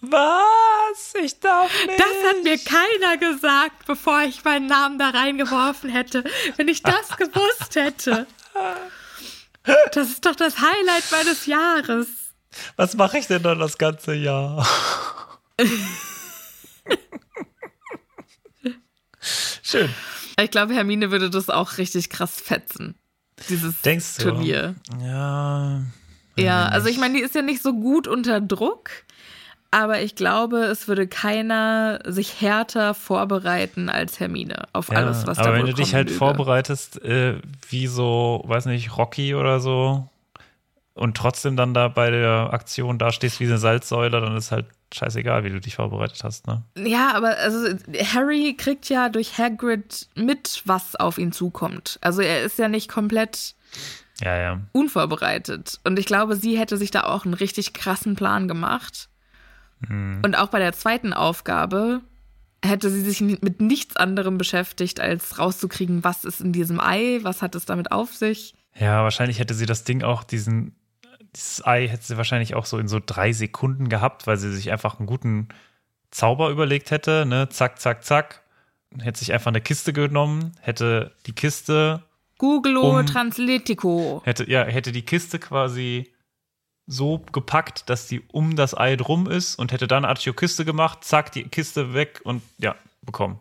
Was? Ich darf nicht. Das hat mir keiner gesagt, bevor ich meinen Namen da reingeworfen hätte. Wenn ich das gewusst hätte. Das ist doch das Highlight meines Jahres. Was mache ich denn dann das ganze Jahr? Schön. Ich glaube, Hermine würde das auch richtig krass fetzen. Dieses Denkst du? Turnier. Ja. Ja, also ich meine, die ist ja nicht so gut unter Druck, aber ich glaube, es würde keiner sich härter vorbereiten als Hermine auf ja, alles, was da Aber wenn du dich halt würde. vorbereitest, äh, wie so, weiß nicht, Rocky oder so, und trotzdem dann da bei der Aktion da stehst wie eine Salzsäule, dann ist halt scheißegal, wie du dich vorbereitet hast, ne? Ja, aber also Harry kriegt ja durch Hagrid mit, was auf ihn zukommt. Also er ist ja nicht komplett ja, ja. unvorbereitet. Und ich glaube, sie hätte sich da auch einen richtig krassen Plan gemacht. Mhm. Und auch bei der zweiten Aufgabe hätte sie sich mit nichts anderem beschäftigt, als rauszukriegen, was ist in diesem Ei, was hat es damit auf sich. Ja, wahrscheinlich hätte sie das Ding auch, diesen, dieses Ei hätte sie wahrscheinlich auch so in so drei Sekunden gehabt, weil sie sich einfach einen guten Zauber überlegt hätte, ne? Zack, zack, zack. Hätte sich einfach eine Kiste genommen, hätte die Kiste. Googlo Um- Translitico. Hätte, ja, hätte die Kiste quasi so gepackt, dass die um das Ei drum ist und hätte dann Archio Kiste gemacht, zack, die Kiste weg und ja, bekommen.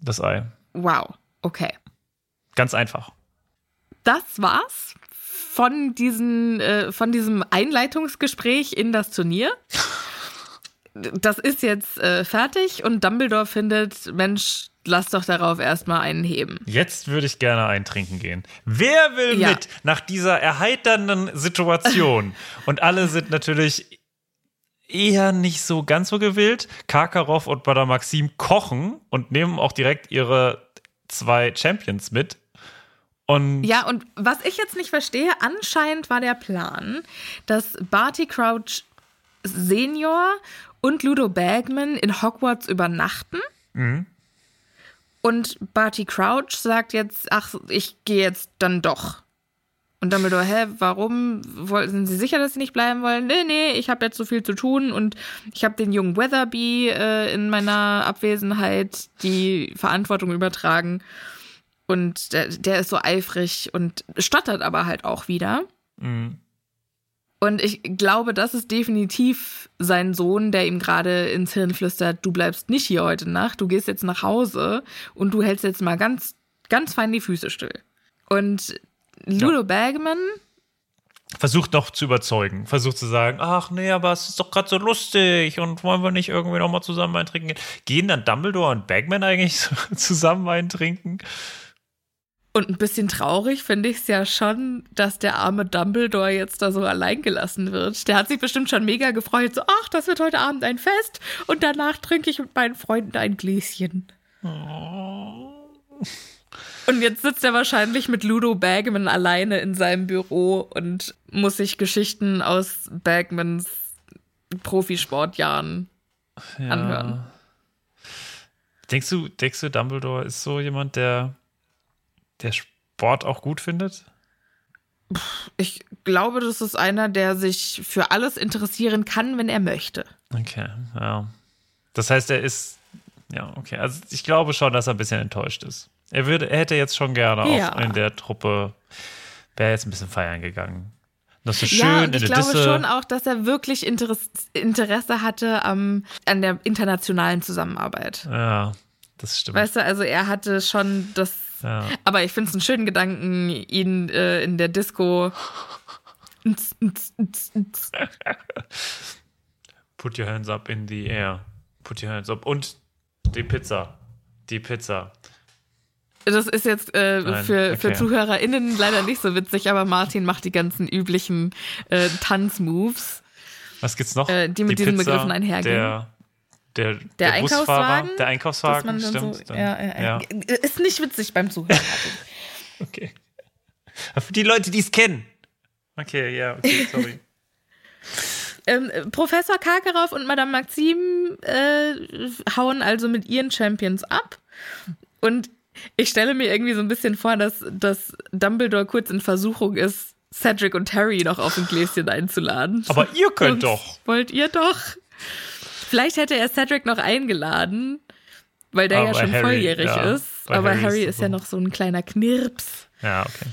Das Ei. Wow. Okay. Ganz einfach. Das war's von, diesen, äh, von diesem Einleitungsgespräch in das Turnier. Das ist jetzt äh, fertig und Dumbledore findet, Mensch, lass doch darauf erstmal einen heben. Jetzt würde ich gerne eintrinken gehen. Wer will Ja. mit nach dieser erheiternden Situation? Und alle sind natürlich eher nicht so ganz so gewillt. Karkaroff und Badar Maxim kochen und nehmen auch direkt ihre zwei Champions mit. Und Ja, und was ich jetzt nicht verstehe, anscheinend war der Plan, dass Barty Crouch Senior und Ludo Bagman in Hogwarts übernachten. Und Barty Crouch sagt jetzt, ach, ich gehe jetzt dann doch. Und Dumbledore, hä, warum? Sind Sie sicher, dass Sie nicht bleiben wollen? Nee, nee, ich habe jetzt so viel zu tun und ich habe den jungen Weatherby äh, in meiner Abwesenheit die Verantwortung übertragen. Und der, der ist so eifrig und stottert aber halt auch wieder. Mhm. Und ich glaube, das ist definitiv sein Sohn, der ihm gerade ins Hirn flüstert, du bleibst nicht hier heute Nacht, du gehst jetzt nach Hause und du hältst jetzt mal ganz, ganz fein die Füße still. Und Ludo Bagman, versucht noch zu überzeugen. Versucht zu sagen, ach nee, aber es ist doch gerade so lustig und wollen wir nicht irgendwie nochmal zusammen eintrinken gehen? Gehen dann Dumbledore und Bagman eigentlich zusammen eintrinken? Und ein bisschen traurig finde ich es ja schon, dass der arme Dumbledore jetzt da so allein gelassen wird. Der hat sich bestimmt schon mega gefreut, so, ach, das wird heute Abend ein Fest und danach trinke ich mit meinen Freunden ein Gläschen. Und jetzt sitzt er wahrscheinlich mit Ludo Bagman alleine in seinem Büro und muss sich Geschichten aus Bagmans Profisportjahren Ja. anhören. Denkst du, denkst du, Dumbledore ist so jemand, der, der Sport auch gut findet? Ich glaube, das ist einer, der sich für alles interessieren kann, wenn er möchte. Okay, ja. Das heißt, er ist, ja, okay. Also ich glaube schon, dass er ein bisschen enttäuscht ist. Er würde, er hätte jetzt schon gerne Ja. auch in der Truppe, wäre jetzt ein bisschen feiern gegangen. Noch so schön ja, und ich glaube Disse. schon auch, dass er wirklich Interess Interesse hatte am, an der internationalen Zusammenarbeit. Ja, das stimmt. Weißt du, also er hatte schon das. Ja. Aber ich finde es einen schönen Gedanken, ihn äh, in der Disco. Put your hands up in the air. Put your hands up. Und die Pizza. Die Pizza. Das ist jetzt äh, Nein, für, für okay. ZuhörerInnen leider nicht so witzig, aber Martin macht die ganzen üblichen äh, Tanzmoves. Was gibt's noch? Äh, die mit diesen Begriffen einhergehen. Der, der, Der Busfahrer, Einkaufswagen, Der Dass Einkaufswagen, stimmt. so, dann, ja, ja, ja. Ist nicht witzig beim Zuhören. Okay. Für die Leute, die es kennen. Okay, ja, okay, sorry. ähm, Professor Karkaroff und Madame Maxim äh, hauen also mit ihren Champions ab. Und ich stelle mir irgendwie so ein bisschen vor, dass, dass Dumbledore kurz in Versuchung ist, Cedric und Harry noch auf ein Gläschen einzuladen. Aber ihr könnt Jungs, doch. Wollt ihr doch? Vielleicht hätte er Cedric noch eingeladen, weil der ja Aber schon Harry, volljährig ja. ist. Aber Harry Harry, ist ist so. ja noch so ein kleiner Knirps. Ja, okay.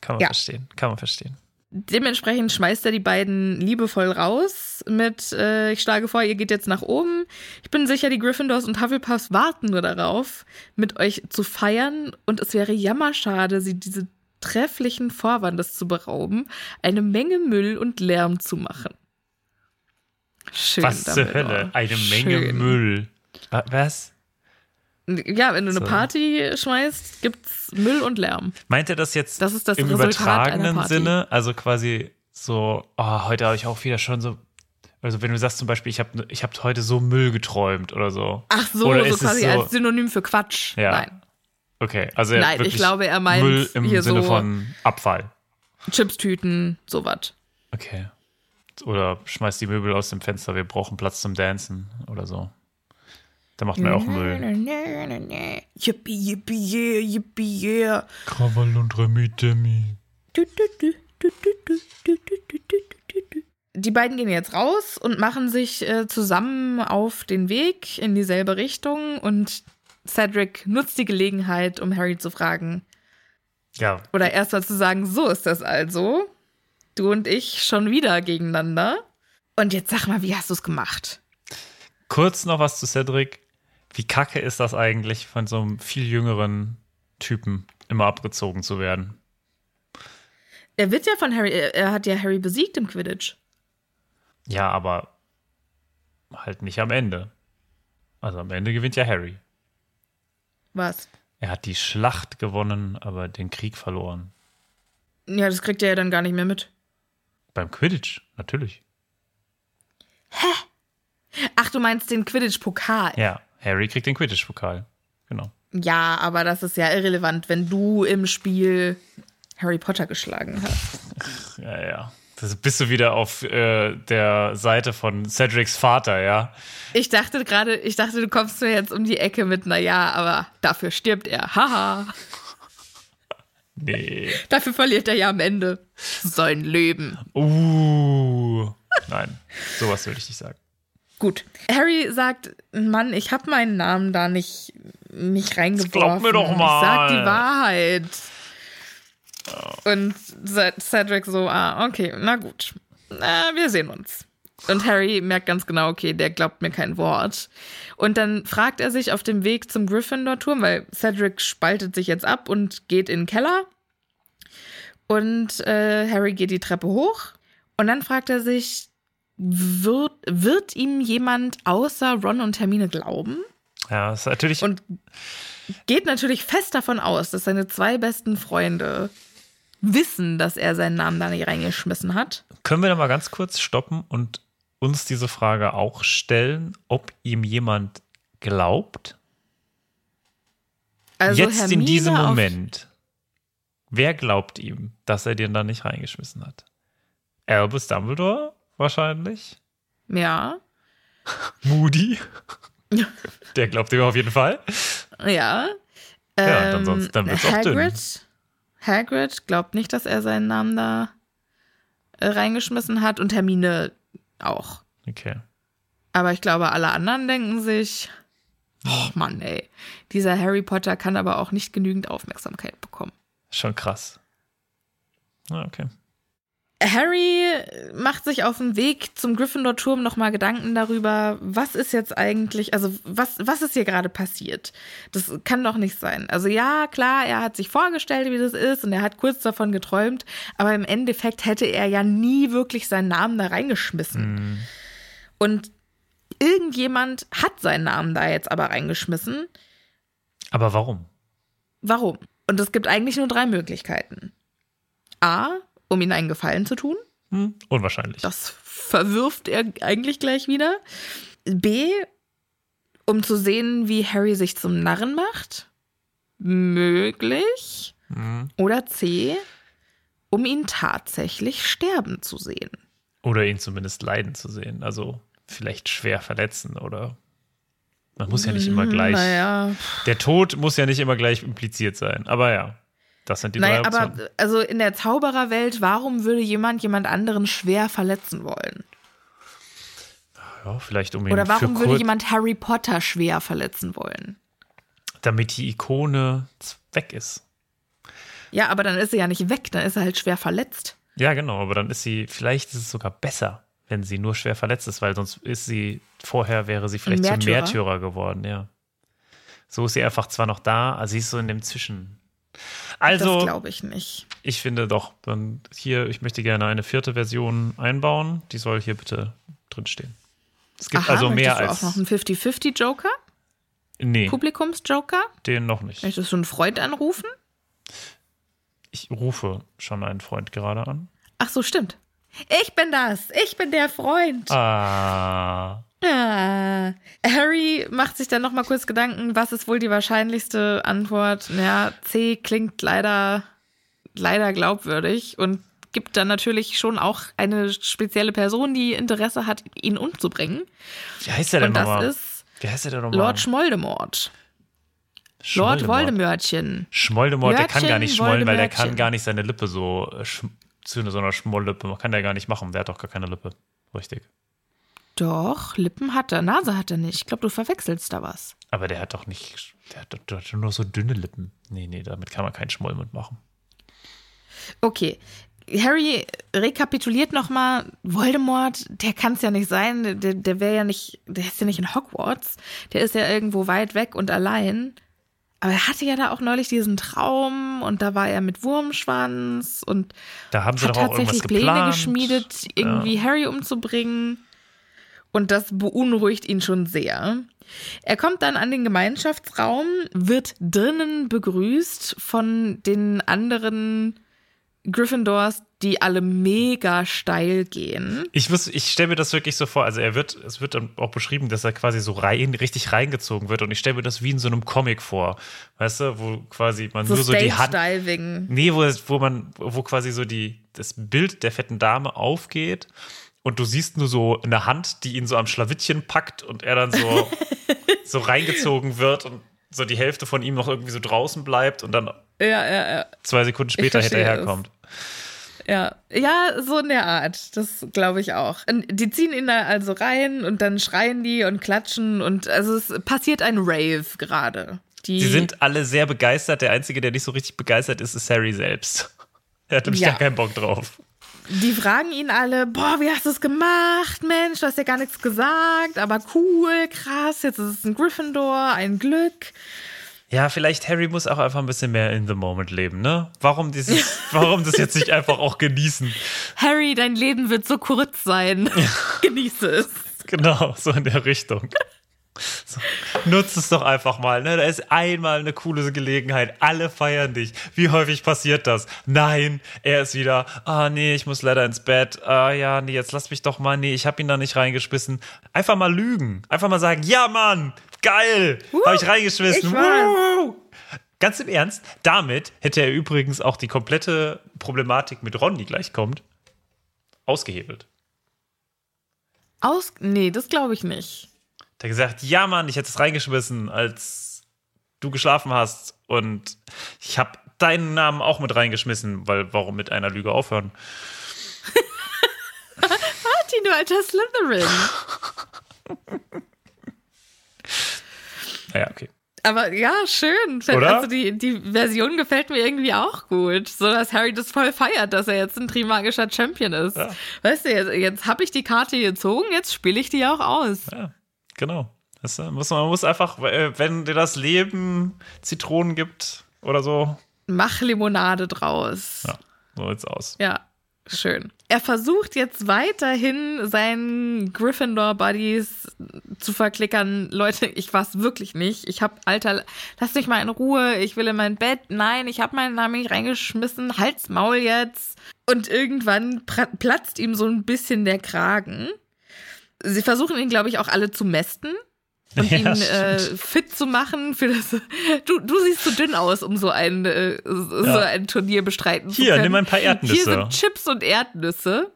Kann man Ja. verstehen. Kann man verstehen. Dementsprechend schmeißt er die beiden liebevoll raus mit, äh, ich schlage vor, ihr geht jetzt nach oben. Ich bin sicher, die Gryffindors und Hufflepuffs warten nur darauf, mit euch zu feiern und es wäre jammerschade, sie diese trefflichen Vorwandes zu berauben, eine Menge Müll und Lärm zu machen. Schön, Was zur. Hölle? Eine Menge Schön. Müll. Wa- Was? Ja, wenn du eine So. Party schmeißt, gibt's Müll und Lärm. Meint er das jetzt Das ist das im Resultat übertragenen. Sinne? Also quasi so, oh, heute habe ich auch wieder schon so. Also wenn du sagst zum Beispiel, ich habe ich hab heute so Müll geträumt oder so. Ach so, Oder so quasi so- als Synonym für Quatsch. Ja. Nein. Okay, also er Nein, ich glaube, er meint Müll im hier Sinne so- von Abfall. Chipstüten, sowas. Okay oder schmeißt die Möbel aus dem Fenster, wir brauchen Platz zum Dancen oder so. Da macht man ja auch Müll. Yippie, yippie, yeah, yippie, yeah. Krawall und Remi Demi. Die beiden gehen jetzt raus und machen sich äh, zusammen auf den Weg in dieselbe Richtung und Cedric nutzt die Gelegenheit, um Harry zu fragen. Ja. Oder erst mal zu sagen, so ist das also. Du und ich schon wieder gegeneinander. Und jetzt sag mal, wie hast du es gemacht? kurz noch was zu Cedric. Wie kacke ist das eigentlich, von so einem viel jüngeren Typen immer abgezogen zu werden? Er wird ja von Harry, er, hat ja Harry besiegt im Quidditch. Ja, aber halt nicht am Ende. Also am Ende gewinnt ja Harry. Was? Er hat die Schlacht gewonnen, aber den Krieg verloren. Ja, das kriegt er ja dann gar nicht mehr mit. Beim Quidditch, natürlich. Ach, du meinst den Quidditch-Pokal. Ja, Harry kriegt den Quidditch-Pokal. Genau. Ja, aber das ist ja irrelevant, wenn du im Spiel Harry Potter geschlagen hast. Ja, ja. Das bist du wieder auf äh, der Seite von Cedrics Vater, ja? Ich dachte gerade, ich dachte, du kommst mir jetzt um die Ecke mit, na ja, aber dafür stirbt er. Haha. Nee. Dafür verliert er ja am Ende sein Leben. Uh. Nein, sowas würde ich nicht sagen. Gut. Harry sagt, Mann, ich habe meinen Namen da nicht, nicht reingeworfen. glaub mir doch Ich mal. sag die Wahrheit. Und C- Cedric so, ah, okay, na gut. Na, wir sehen uns. Und Harry merkt ganz genau, okay, der glaubt mir kein Wort. Und dann fragt er sich auf dem Weg zum Gryffindor-Turm, weil Cedric spaltet sich jetzt ab und geht in den Keller. Und äh, Harry geht die Treppe hoch. Und dann fragt er sich, wird, wird ihm jemand außer Ron und Hermine glauben? Ja, das ist natürlich. Und geht natürlich fest davon aus, dass seine zwei besten Freunde wissen, dass er seinen Namen da nicht reingeschmissen hat. Können wir da mal ganz kurz stoppen und uns diese Frage auch stellen, ob ihm jemand glaubt? Also Jetzt in Hermine diesem auf- Moment. Wer glaubt ihm, dass er den da nicht reingeschmissen hat? Albus Dumbledore wahrscheinlich. Ja, Moody. Der glaubt ihm auf jeden Fall. ja. Ja, Ähm, dann sonst- dann wird's auch dünn. Hagrid, Hagrid glaubt nicht, dass er seinen Namen da äh, reingeschmissen hat und Hermine auch. Okay. Aber ich glaube, alle anderen denken sich, oh Mann, ey, dieser Harry Potter kann aber auch nicht genügend Aufmerksamkeit bekommen. Schon krass. Ah, okay. Harry macht sich auf den Weg zum Gryffindor-Turm nochmal Gedanken darüber, was ist jetzt eigentlich, also was, was ist hier gerade passiert? Das kann doch nicht sein. Also ja, klar, er hat sich vorgestellt, wie das ist und er hat kurz davon geträumt, aber im Endeffekt hätte er ja nie wirklich seinen Namen da reingeschmissen. Und irgendjemand hat seinen Namen da jetzt aber reingeschmissen. Aber warum? Warum? Und es gibt eigentlich nur drei Möglichkeiten. A, um ihnen einen Gefallen zu tun. Hm, unwahrscheinlich. Das verwirft er eigentlich gleich wieder. B, um zu sehen, wie Harry sich zum Narren macht. Möglich. Hm. Oder C, um ihn tatsächlich sterben zu sehen. Oder ihn zumindest leiden zu sehen. Also vielleicht schwer verletzen oder. Man muss ja nicht immer gleich. Naja, Der Tod muss ja nicht immer gleich impliziert sein. Aber ja, das sind die naja drei aber Optionen. also in der Zaubererwelt, warum würde jemand jemand anderen schwer verletzen wollen? ja, vielleicht um ihn Oder warum würde jemand Harry Potter schwer verletzen wollen? damit die Ikone weg ist. Ja, aber dann ist er ja nicht weg, dann ist er halt schwer verletzt. Ja, genau, aber dann ist sie, vielleicht ist es sogar besser, wenn sie nur schwer verletzt ist, weil sonst ist sie, vorher wäre sie vielleicht zum Märtyrer? Märtyrer geworden, ja. So ist sie einfach zwar noch da, aber sie ist so in dem Zwischen. das Also, glaube ich nicht. ich finde doch, dann hier, ich möchte gerne eine vierte Version einbauen. Die soll hier bitte drinstehen. Es gibt Aha, also mehr möchtest du als. auch noch einen 50-50-Joker? nee, Publikumsjoker? den noch nicht. Möchtest du einen Freund anrufen? Ich rufe schon einen Freund gerade an. Ach so, stimmt. Ich bin das. Ich bin der Freund. Ah. Ah. Harry macht sich dann noch mal kurz Gedanken, was ist wohl die wahrscheinlichste Antwort? Ja, C klingt leider, leider glaubwürdig und gibt dann natürlich schon auch eine spezielle Person, die Interesse hat, ihn umzubringen. Wie heißt der denn Und das nochmal? ist Wie heißt der denn nochmal? Lord Schmoldemort. Lord Voldemörtchen. Schmoldemort, der kann gar nicht schmollen, weil der kann gar nicht seine Lippe so äh, zu so einer Schmolllippe. Kann der gar nicht machen. Der hat doch gar keine Lippe. Richtig. Doch, Lippen hat er, Nase hat er nicht. Ich glaube, du verwechselst da was. Aber der hat doch nicht. Der hat, doch- der hat nur so dünne Lippen. Nee, nee, damit kann man keinen Schmollmund machen. Okay. Harry rekapituliert nochmal, Voldemort, der kann es ja nicht sein, der, der wäre ja nicht, der ist ja nicht in Hogwarts, der ist ja irgendwo weit weg und allein. Aber er hatte ja da auch neulich diesen Traum und da war er mit Wurmschwanz und Da haben sie hat tatsächlich Pläne geschmiedet, irgendwie Harry umzubringen. Und das beunruhigt ihn schon sehr. Er kommt dann an den Gemeinschaftsraum, wird drinnen begrüßt von den anderen Gryffindors, die alle mega steil gehen. Ich, muss- ich stelle mir das wirklich so vor. Also er wird, es wird dann auch beschrieben, dass er quasi so rein, richtig reingezogen wird. Und ich stelle mir das wie in so einem Comic vor. Weißt du, wo quasi man So nur so die Hand. Stage-Diving. Nee, wo, wo man, wo quasi so die, das Bild der fetten Dame aufgeht und du siehst nur so eine Hand, die ihn so am Schlawittchen packt und er dann so, so reingezogen wird und so die Hälfte von ihm noch irgendwie so draußen bleibt und dann Ja, ja, ja. zwei Sekunden später hinterherkommt. Ja, ja, so in der Art. Das glaube ich auch. Und die ziehen ihn da also rein und dann schreien die und klatschen und also es passiert ein Rave gerade. Die, Sie sind alle sehr begeistert. Der Einzige, der nicht so richtig begeistert ist, ist Harry selbst. Er hat nämlich Ja. gar keinen Bock drauf. Die fragen ihn alle, boah, wie hast du es gemacht? Mensch, du hast ja gar nichts gesagt, aber cool, krass, jetzt ist es ein Gryffindor, ein Glück. Ja, vielleicht Harry muss auch einfach ein bisschen mehr in the moment leben, ne? Warum, dieses, warum das jetzt nicht einfach auch genießen? Harry, dein Leben wird so kurz sein. Genieße es. Genau, so in der Richtung. So, nutz es doch einfach mal, ne? Da ist einmal eine coole Gelegenheit. Alle feiern dich. Wie häufig passiert das? Nein, er ist wieder, ah nee, ich muss leider ins Bett. Ah ja, nee, jetzt lass mich doch mal, nee, ich hab ihn da nicht reingeschmissen. Einfach mal lügen. Einfach mal sagen, ja Mann, geil, hab ich reingeschmissen. ich! Ganz im Ernst, damit hätte er übrigens auch die komplette Problematik mit Ron, die gleich kommt, ausgehebelt. Aus. Nee, das glaube ich nicht. Der hat gesagt, ja Mann, ich hätte es reingeschmissen, als du geschlafen hast und ich habe deinen Namen auch mit reingeschmissen, weil warum mit einer Lüge aufhören? Martin, du alter Slytherin. Naja, okay. Aber ja, schön. Oder? Also die, die Version gefällt mir irgendwie auch gut. So dass Harry das voll feiert, dass er jetzt ein Trimagischer Champion ist. Ja. Weißt du, jetzt, jetzt habe ich die Karte gezogen, jetzt spiele ich die auch aus. Ja, genau. Das muss, man muss einfach, äh, wenn dir das Leben Zitronen gibt oder so, Mach Limonade draus. ja, so sieht's aus. Ja, schön. Er versucht jetzt weiterhin seinen Gryffindor-Buddies zu verklickern. Leute, ich war's wirklich nicht. Ich hab, Alter, lass mich mal in Ruhe. Ich will in mein Bett. Nein, ich hab meinen Namen nicht reingeschmissen. Halt's Maul jetzt. Und irgendwann platzt ihm so ein bisschen der Kragen. Sie versuchen ihn, glaube ich, auch alle zu mästen. Und Ja, ihn äh, fit zu machen für das. Du, du siehst so dünn aus, um so ein, äh, so Ja. ein Turnier bestreiten zu Hier, können. nimm ein paar Erdnüsse. Hier sind Chips und Erdnüsse.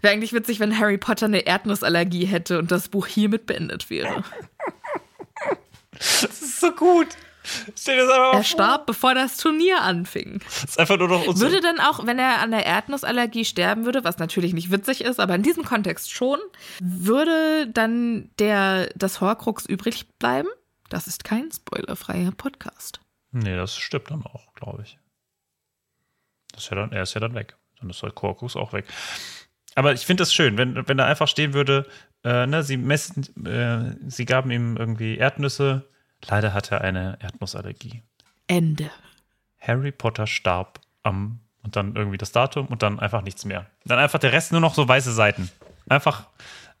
Wäre eigentlich witzig, wenn Harry Potter eine Erdnussallergie hätte und das Buch hiermit beendet wäre. Das ist so gut. Er starb, bevor das Turnier anfing. Das ist einfach nur noch unser. Würde dann auch, wenn er an der Erdnussallergie sterben würde, was natürlich nicht witzig ist, aber in diesem Kontext schon, würde dann der, das Horcrux übrig bleiben? Das ist kein spoilerfreier Podcast. Nee, das stimmt dann auch, glaube ich. Das ist ja dann, er ist ja dann weg. Dann ist halt Korkus auch weg. Aber ich finde das schön, wenn, wenn da einfach stehen würde, äh, ne, sie messen, äh, sie gaben ihm irgendwie Erdnüsse. Leider hat er eine Erdnussallergie. Ende. Harry Potter starb am und dann irgendwie das Datum und dann einfach nichts mehr. Dann einfach der Rest nur noch so weiße Seiten. Einfach,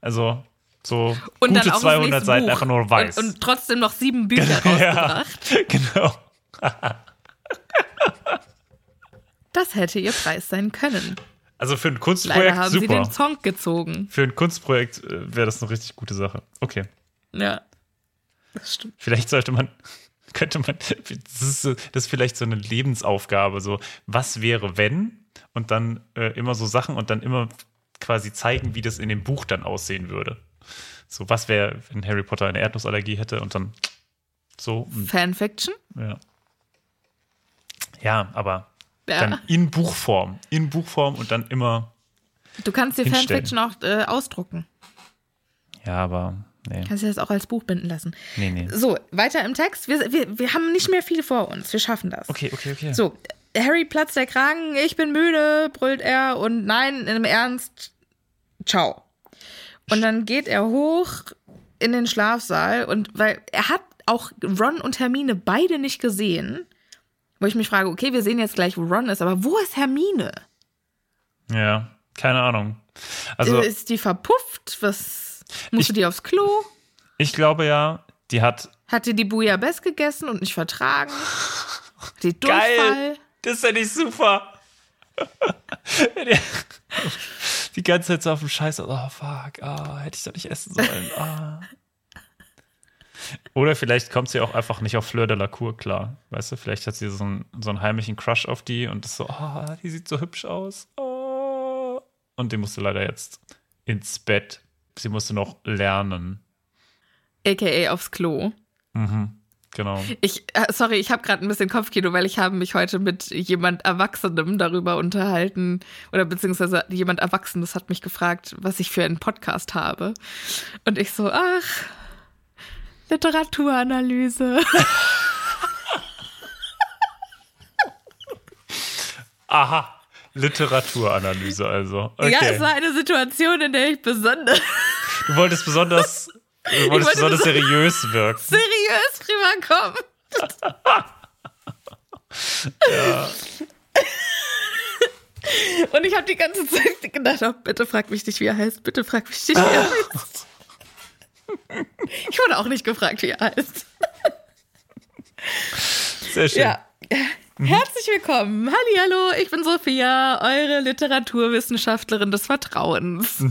also so Und gute dann auch das 200 nächste Seiten Buch. einfach nur weiß. Und, und trotzdem noch sieben Bücher ja, rausgebracht. genau. Das hätte ihr Preis sein können. Also für ein Leider Kunstprojekt haben sie super. den Song gezogen. Für ein Kunstprojekt äh, wäre das eine richtig gute Sache. Okay. Ja. Das stimmt. Vielleicht sollte man, könnte man, das ist, das ist vielleicht so eine Lebensaufgabe, so, was wäre, wenn? Und dann äh, immer so Sachen und dann immer quasi zeigen, wie das in dem Buch dann aussehen würde. So, was wäre, wenn Harry Potter eine Erdnussallergie hätte und dann so. und- Fanfiction? Ja, ja aber Ja. dann in Buchform. In Buchform und dann immer. Du kannst dir Hinstellen. Fanfiction auch äh, ausdrucken. Ja, aber. Nee, Kannst dir das auch als Buch binden lassen. nee, nee. So, weiter im Text. Wir, wir, wir haben nicht mehr viel vor uns. Wir schaffen das. Okay, okay, okay. So, Harry platzt der Kragen, ich bin müde, brüllt er und nein, im Ernst, ciao. Und dann geht er hoch in den Schlafsaal und weil er hat auch Ron und Hermine beide nicht gesehen, wo ich mich frage, okay, wir sehen jetzt gleich, wo Ron ist, aber wo ist Hermine? Ja, keine Ahnung. Also, ist die verpufft? Was musste Ich- die aufs Klo? ich glaube ja, die hat. Hat die die Bouillabaisse gegessen und nicht vertragen? Die Geil! Durchfall? Das ist ja nicht super. Die- ganze Zeit so auf dem Scheiß, oh fuck, ah, hätte ich doch nicht essen sollen. Ah. Oder vielleicht kommt sie auch einfach nicht auf Fleur de la Cour klar. Weißt du, vielleicht hat sie so einen, so einen heimlichen Crush auf die und ist so, ah, die sieht so hübsch aus. Ah. Und die musste leider jetzt ins Bett. Sie musste noch lernen. AKA aufs Klo. Genau. Ich, äh, sorry, ich habe gerade ein bisschen Kopfkino, weil ich habe mich heute mit jemand Erwachsenem darüber unterhalten oder beziehungsweise jemand Erwachsenes hat mich gefragt, was ich für einen Podcast habe. Und ich so, ach, Literaturanalyse. Aha. Literaturanalyse also. Okay. Ja, es war eine Situation, in der ich besonders Du wolltest besonders, du wolltest wollte besonders bes- seriös wirken. seriös rüberkommen. Und ich habe die ganze Zeit gedacht, oh, bitte frag mich nicht, wie er heißt. Bitte frag mich nicht, wie er heißt. Ich wurde auch nicht gefragt, wie er heißt. Sehr schön. Ja. Herzlich willkommen. Hallihallo, ich bin Sophia, eure Literaturwissenschaftlerin des Vertrauens.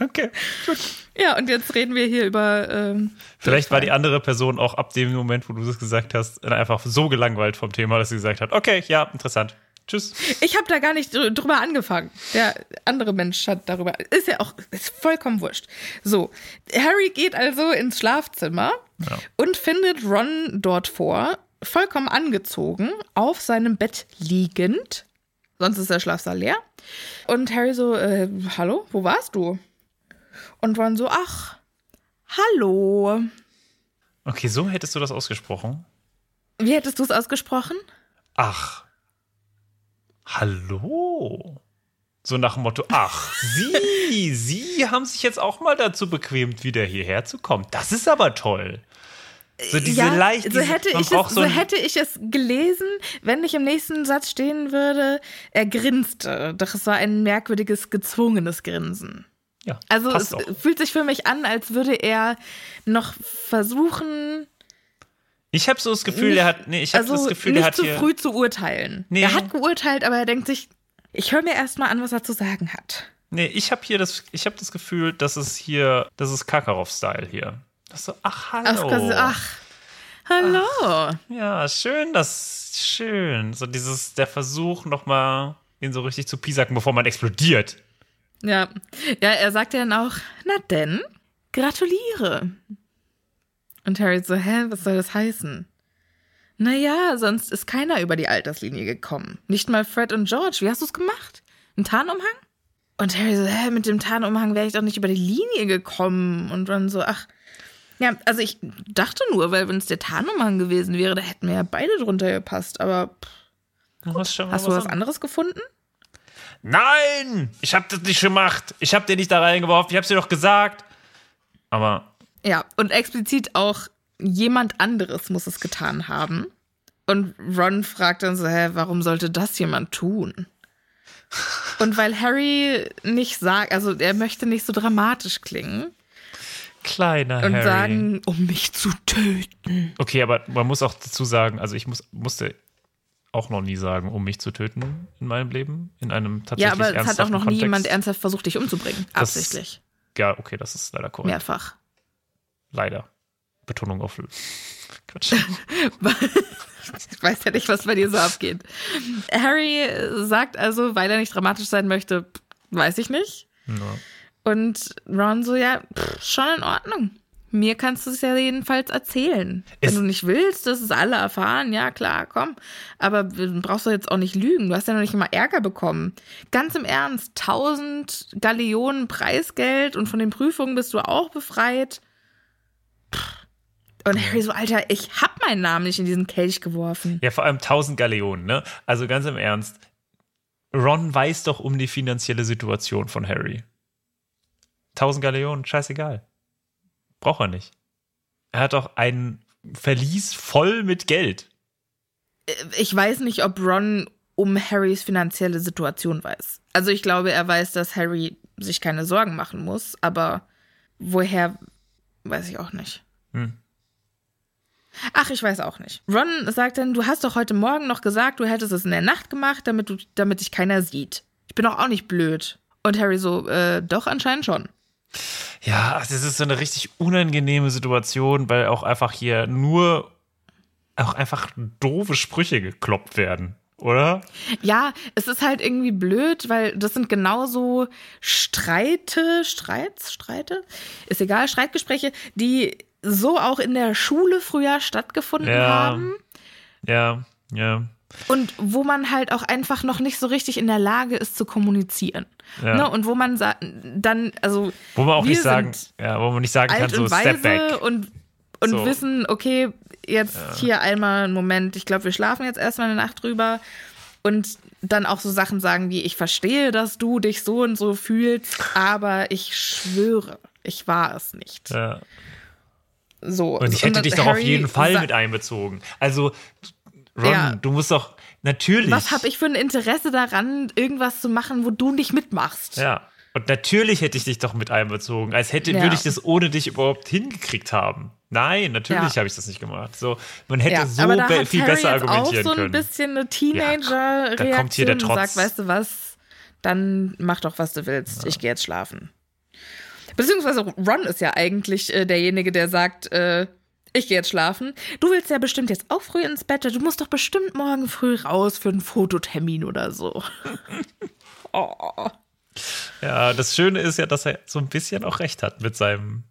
Okay. Ja, und jetzt reden wir hier über. Ähm, Vielleicht war die andere Person auch ab dem Moment, wo du das gesagt hast, einfach so gelangweilt vom Thema, dass sie gesagt hat, okay, ja, interessant. Tschüss. Ich habe da gar nicht dr- drüber angefangen. Der andere Mensch hat darüber. Ist ja auch ist vollkommen wurscht. So, Harry geht also ins Schlafzimmer Ja. und findet Ron dort vor, vollkommen angezogen, auf seinem Bett liegend. Sonst ist der Schlafsaal leer. Und Harry so, äh, hallo, wo warst du? Und Ron so, ach, hallo. Okay, so hättest du das ausgesprochen. Wie hättest du es ausgesprochen? Ach. Hallo. So nach dem Motto, ach, Sie, Sie haben sich jetzt auch mal dazu bequemt, wieder hierher zu kommen. Das ist aber toll. So diese leicht, so hätte, ich es, so hätte ich es gelesen, wenn nicht im nächsten Satz stehen würde, er grinste. Doch es war ein merkwürdiges, gezwungenes Grinsen. ja, Also es doch. fühlt sich für mich an, als würde er noch versuchen, Ich habe so das Gefühl, nicht- er hat, nee, ich habe also das Gefühl, nicht er hat zu früh zu urteilen. Nee. Er hat geurteilt, aber er denkt sich, ich höre mir erstmal an, was er zu sagen hat. nee, ich habe hier das, ich habe das Gefühl, dass es hier, das ist Kakarov-Style hier. Das so, ach, hallo. Ach, ach hallo. Ja, schön, das, schön. So dieses, der Versuch, nochmal ihn so richtig zu piesacken, bevor man explodiert. Ja. ja, er sagt ja dann auch, na denn, gratuliere. Und Harry so, hä, was soll das heißen? Naja, sonst ist keiner über die Alterslinie gekommen. Nicht mal Fred und George. Wie hast du es gemacht? Ein Tarnumhang? Und Harry so, hä, mit dem Tarnumhang wäre ich doch nicht über die Linie gekommen. Und dann so, ach. Ja, also ich dachte nur, weil wenn es der Tarnumhang gewesen wäre, da hätten wir ja beide drunter gepasst. Aber pff, Was, wir hast du was an. anderes gefunden? Nein! Ich habe das nicht gemacht. Ich habe dir nicht da reingeworfen. Ich habe dir doch gesagt. Aber Ja, und explizit auch jemand anderes muss es getan haben. Und Ron fragt dann so, hä, warum sollte das jemand tun? Und weil Harry nicht sagt, also er möchte nicht so dramatisch klingen kleiner und Harry. sagen, um mich zu töten. Okay, aber man muss auch dazu sagen, also ich muss, musste auch noch nie sagen, um mich zu töten in meinem Leben. In einem tatsächlich Ja, aber es hat auch noch nie Kontext. jemand ernsthaft versucht, dich umzubringen. Das- Absichtlich. Ja, okay, das ist leider korrekt. Mehrfach. Leider. Betonung auf Quatsch. Ich weiß ja nicht, was bei dir so abgeht. Harry sagt also, weil er nicht dramatisch sein möchte, weiß ich nicht. Ja. Und Ron so, ja, pff, schon in Ordnung. Mir kannst du es ja jedenfalls erzählen. Es- Wenn du nicht willst, dass es alle erfahren, ja klar, komm. Aber du brauchst doch jetzt auch nicht lügen. Du hast ja noch nicht immer Ärger bekommen. Ganz im Ernst, 1000 Gallionen Preisgeld und von den Prüfungen bist du auch befreit. Und Harry so, Alter, ich hab meinen Namen nicht in diesen Kelch geworfen. Ja, vor allem 1000 Galeonen, ne? Also ganz im Ernst. Ron weiß doch um die finanzielle Situation von Harry. 1000 Galeonen, scheißegal. Braucht er nicht. Er hat doch ein Verlies voll mit Geld. ich weiß nicht, ob Ron um Harrys finanzielle Situation weiß. Also ich glaube, er weiß, dass Harry sich keine Sorgen machen muss, aber woher, weiß ich auch nicht. Hm. Ach, ich weiß auch nicht. Ron sagt dann, du hast doch heute Morgen noch gesagt, du hättest es in der Nacht gemacht, damit, du, damit dich keiner sieht. Ich bin doch auch nicht blöd. Und Harry so, äh, doch, anscheinend schon. Ja, das ist so eine richtig unangenehme Situation, weil auch einfach hier nur auch einfach doofe Sprüche gekloppt werden, oder? Ja, es ist halt irgendwie blöd, weil das sind genauso Streite, Streits, Streite, ist egal, Streitgespräche, die so auch in der Schule früher stattgefunden Ja. haben Ja, ja. und wo man halt auch einfach noch nicht so richtig in der Lage ist zu kommunizieren. Ja. Ne? Und wo man dann, also Wo man auch nicht sagen, ja, wo man nicht sagen kann, so und Step back. und, und So. wissen, okay, jetzt hier einmal einen Moment, ich glaube, wir schlafen jetzt erstmal eine Nacht drüber und dann auch so Sachen sagen wie, ich verstehe, dass du dich so und so fühlst, aber ich schwöre, ich war es nicht. Ja. So. Und ich hätte dich doch auf jeden Fall mit einbezogen. Also, Ron, Ja. du musst doch natürlich. Was habe ich für ein Interesse daran, irgendwas zu machen, wo du nicht mitmachst? Ja. Und natürlich hätte ich dich doch mit einbezogen, als hätte, Ja. würde ich das ohne dich überhaupt hingekriegt haben. Nein, natürlich Ja. habe ich das nicht gemacht. So, man hätte Ja, so aber da be hat viel Harry besser jetzt auch argumentieren so ein bisschen eine da kommt hier Teenager-Reaktion der Trotz. sagt, weißt du was, dann mach doch, was du willst. Ich gehe jetzt schlafen. Beziehungsweise Ron ist ja eigentlich äh, derjenige, der sagt, äh, ich gehe jetzt schlafen. Du willst ja bestimmt jetzt auch früh ins Bett. Du musst doch bestimmt morgen früh raus für einen Fototermin oder so. oh. Ja, das Schöne ist ja, dass er so ein bisschen auch recht hat mit seinem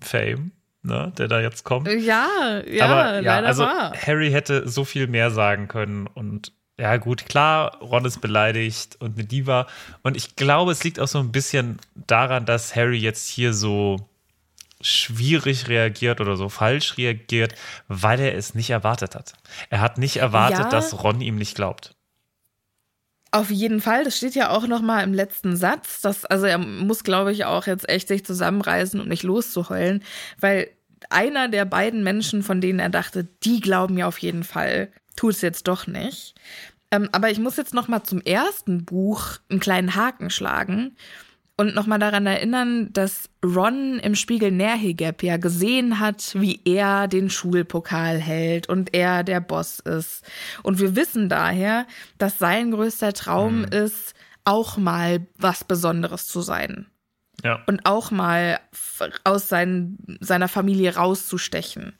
Fame, ne, der da jetzt kommt. Ja, ja, Aber ja, leider also wahr. Harry hätte so viel mehr sagen können und ja gut, klar, Ron ist beleidigt und eine Diva und ich glaube, es liegt auch so ein bisschen daran, dass Harry jetzt hier so schwierig reagiert oder so falsch reagiert, weil er es nicht erwartet hat. Er hat nicht erwartet, Ja. dass Ron ihm nicht glaubt. Auf jeden Fall, das steht ja auch noch mal im letzten Satz. Dass, also er muss, glaube ich, auch jetzt echt sich zusammenreißen und nicht loszuheulen, weil einer der beiden Menschen, von denen er dachte, die glauben mir auf jeden Fall, tut es jetzt doch nicht. Ähm, aber ich muss jetzt noch mal zum ersten Buch einen kleinen Haken schlagen und noch mal daran erinnern, dass Ron im Spiegel Nerhigeb ja gesehen hat, wie er den Schulpokal hält und er der Boss ist. Und wir wissen daher, dass sein größter Traum ist, auch mal was Besonderes zu sein Ja. und auch mal aus sein, seiner Familie rauszustechen.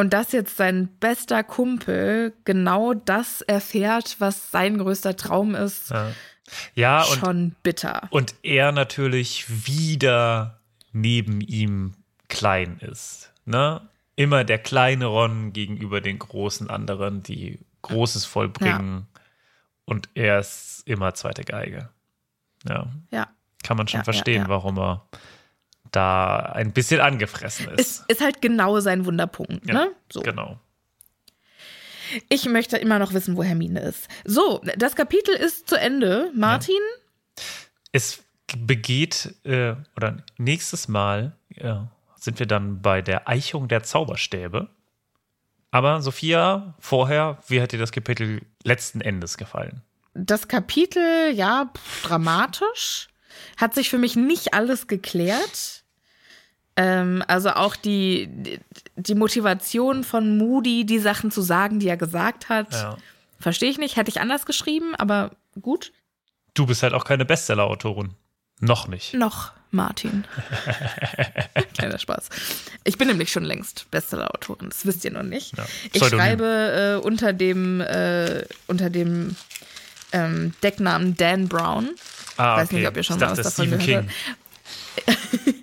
Und dass jetzt sein bester Kumpel genau das erfährt, was sein größter Traum ist, Ja, ja und schon bitter. Und er natürlich wieder neben ihm klein ist. Ne? Immer der kleine Ron gegenüber den großen anderen, die Großes vollbringen. Und er ist immer zweite Geige. Ja, Ja. kann man schon Ja, ja, verstehen, ja. warum er da ein bisschen angefressen ist. Ist, ist halt genau sein Wunderpunkt, ja, ne? So. Genau. Ich möchte immer noch wissen, wo Hermine ist. So, das Kapitel ist zu Ende. Martin? Es begeht, äh, oder nächstes Mal ja, sind wir dann bei der Eichung der Zauberstäbe. Aber Sophia, vorher, wie hat dir das Kapitel letzten Endes gefallen? Das Kapitel, ja, dramatisch. Hat sich für mich nicht alles geklärt. Ähm, also auch die, die- Motivation von Moody, die Sachen zu sagen, die er gesagt hat, Ja. verstehe ich nicht. Hätte ich anders geschrieben, aber gut. Du bist halt auch keine Bestseller-Autorin. Noch nicht. Noch, Martin. Kleiner Spaß. Ich bin nämlich schon längst Bestseller-Autorin, das wisst ihr noch nicht. Ja, Ich schreibe äh, unter dem, äh, unter dem ähm, Decknamen Dan Brown. Ah, weiß nicht, ob ihr schon ich mal dachte, was davon Stephen gehört King.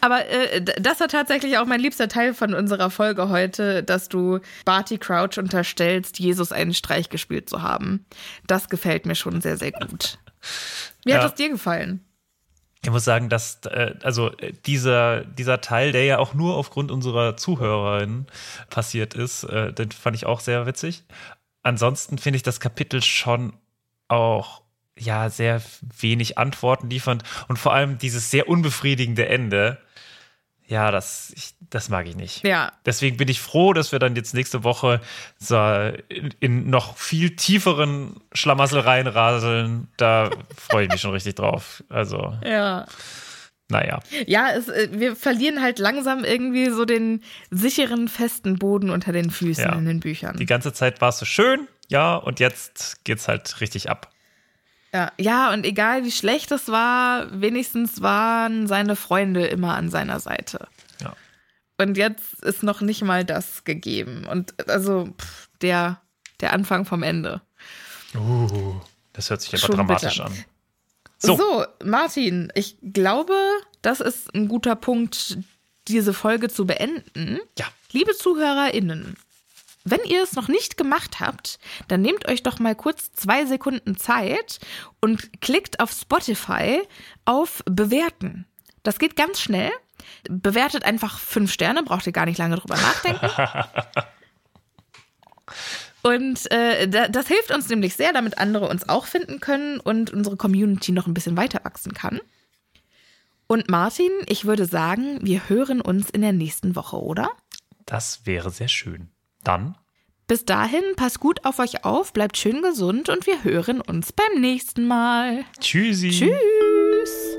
Aber äh, das war tatsächlich auch mein liebster Teil von unserer Folge heute, dass du Barty Crouch unterstellst, Jesus einen Streich gespielt zu haben. Das gefällt mir schon sehr, sehr gut. Wie ja. hat es dir gefallen? Ich muss sagen, dass äh, also dieser, dieser Teil, der ja auch nur aufgrund unserer Zuhörerin passiert ist, äh, den fand ich auch sehr witzig. Ansonsten finde ich das Kapitel schon auch ja sehr wenig Antworten liefernd und vor allem dieses sehr unbefriedigende Ende. Ja, das, ich, das mag ich nicht. Ja. Deswegen bin ich froh, dass wir dann jetzt nächste Woche so in, in noch viel tieferen Schlamassel reinraseln. Da freue ich mich schon richtig drauf. Also. Ja. Naja. Ja, es, äh, wir verlieren halt langsam irgendwie so den sicheren, festen Boden unter den Füßen ja. in den Büchern. Die ganze Zeit war es so schön, ja, und jetzt geht's halt richtig ab. Ja, ja, und egal wie schlecht es war, wenigstens waren seine Freunde immer an seiner Seite. Ja. Und jetzt ist noch nicht mal das gegeben. Und also pff, der, der Anfang vom Ende. Uh, das hört sich aber Schon dramatisch bitter. an. So. so, Martin, ich glaube, das ist ein guter Punkt, diese Folge zu beenden. Ja. Liebe ZuhörerInnen, wenn ihr es noch nicht gemacht habt, dann nehmt euch doch mal kurz zwei Sekunden Zeit und klickt auf Spotify auf Bewerten. Das geht ganz schnell. Bewertet einfach fünf Sterne, braucht ihr gar nicht lange drüber nachdenken. Und äh, das hilft uns nämlich sehr, damit andere uns auch finden können und unsere Community noch ein bisschen weiter wachsen kann. Und Martin, ich würde sagen, wir hören uns in der nächsten Woche, oder? Das wäre sehr schön. Dann. Bis dahin, passt gut auf euch auf, bleibt schön gesund und wir hören uns beim nächsten Mal. Tschüssi. Tschüss.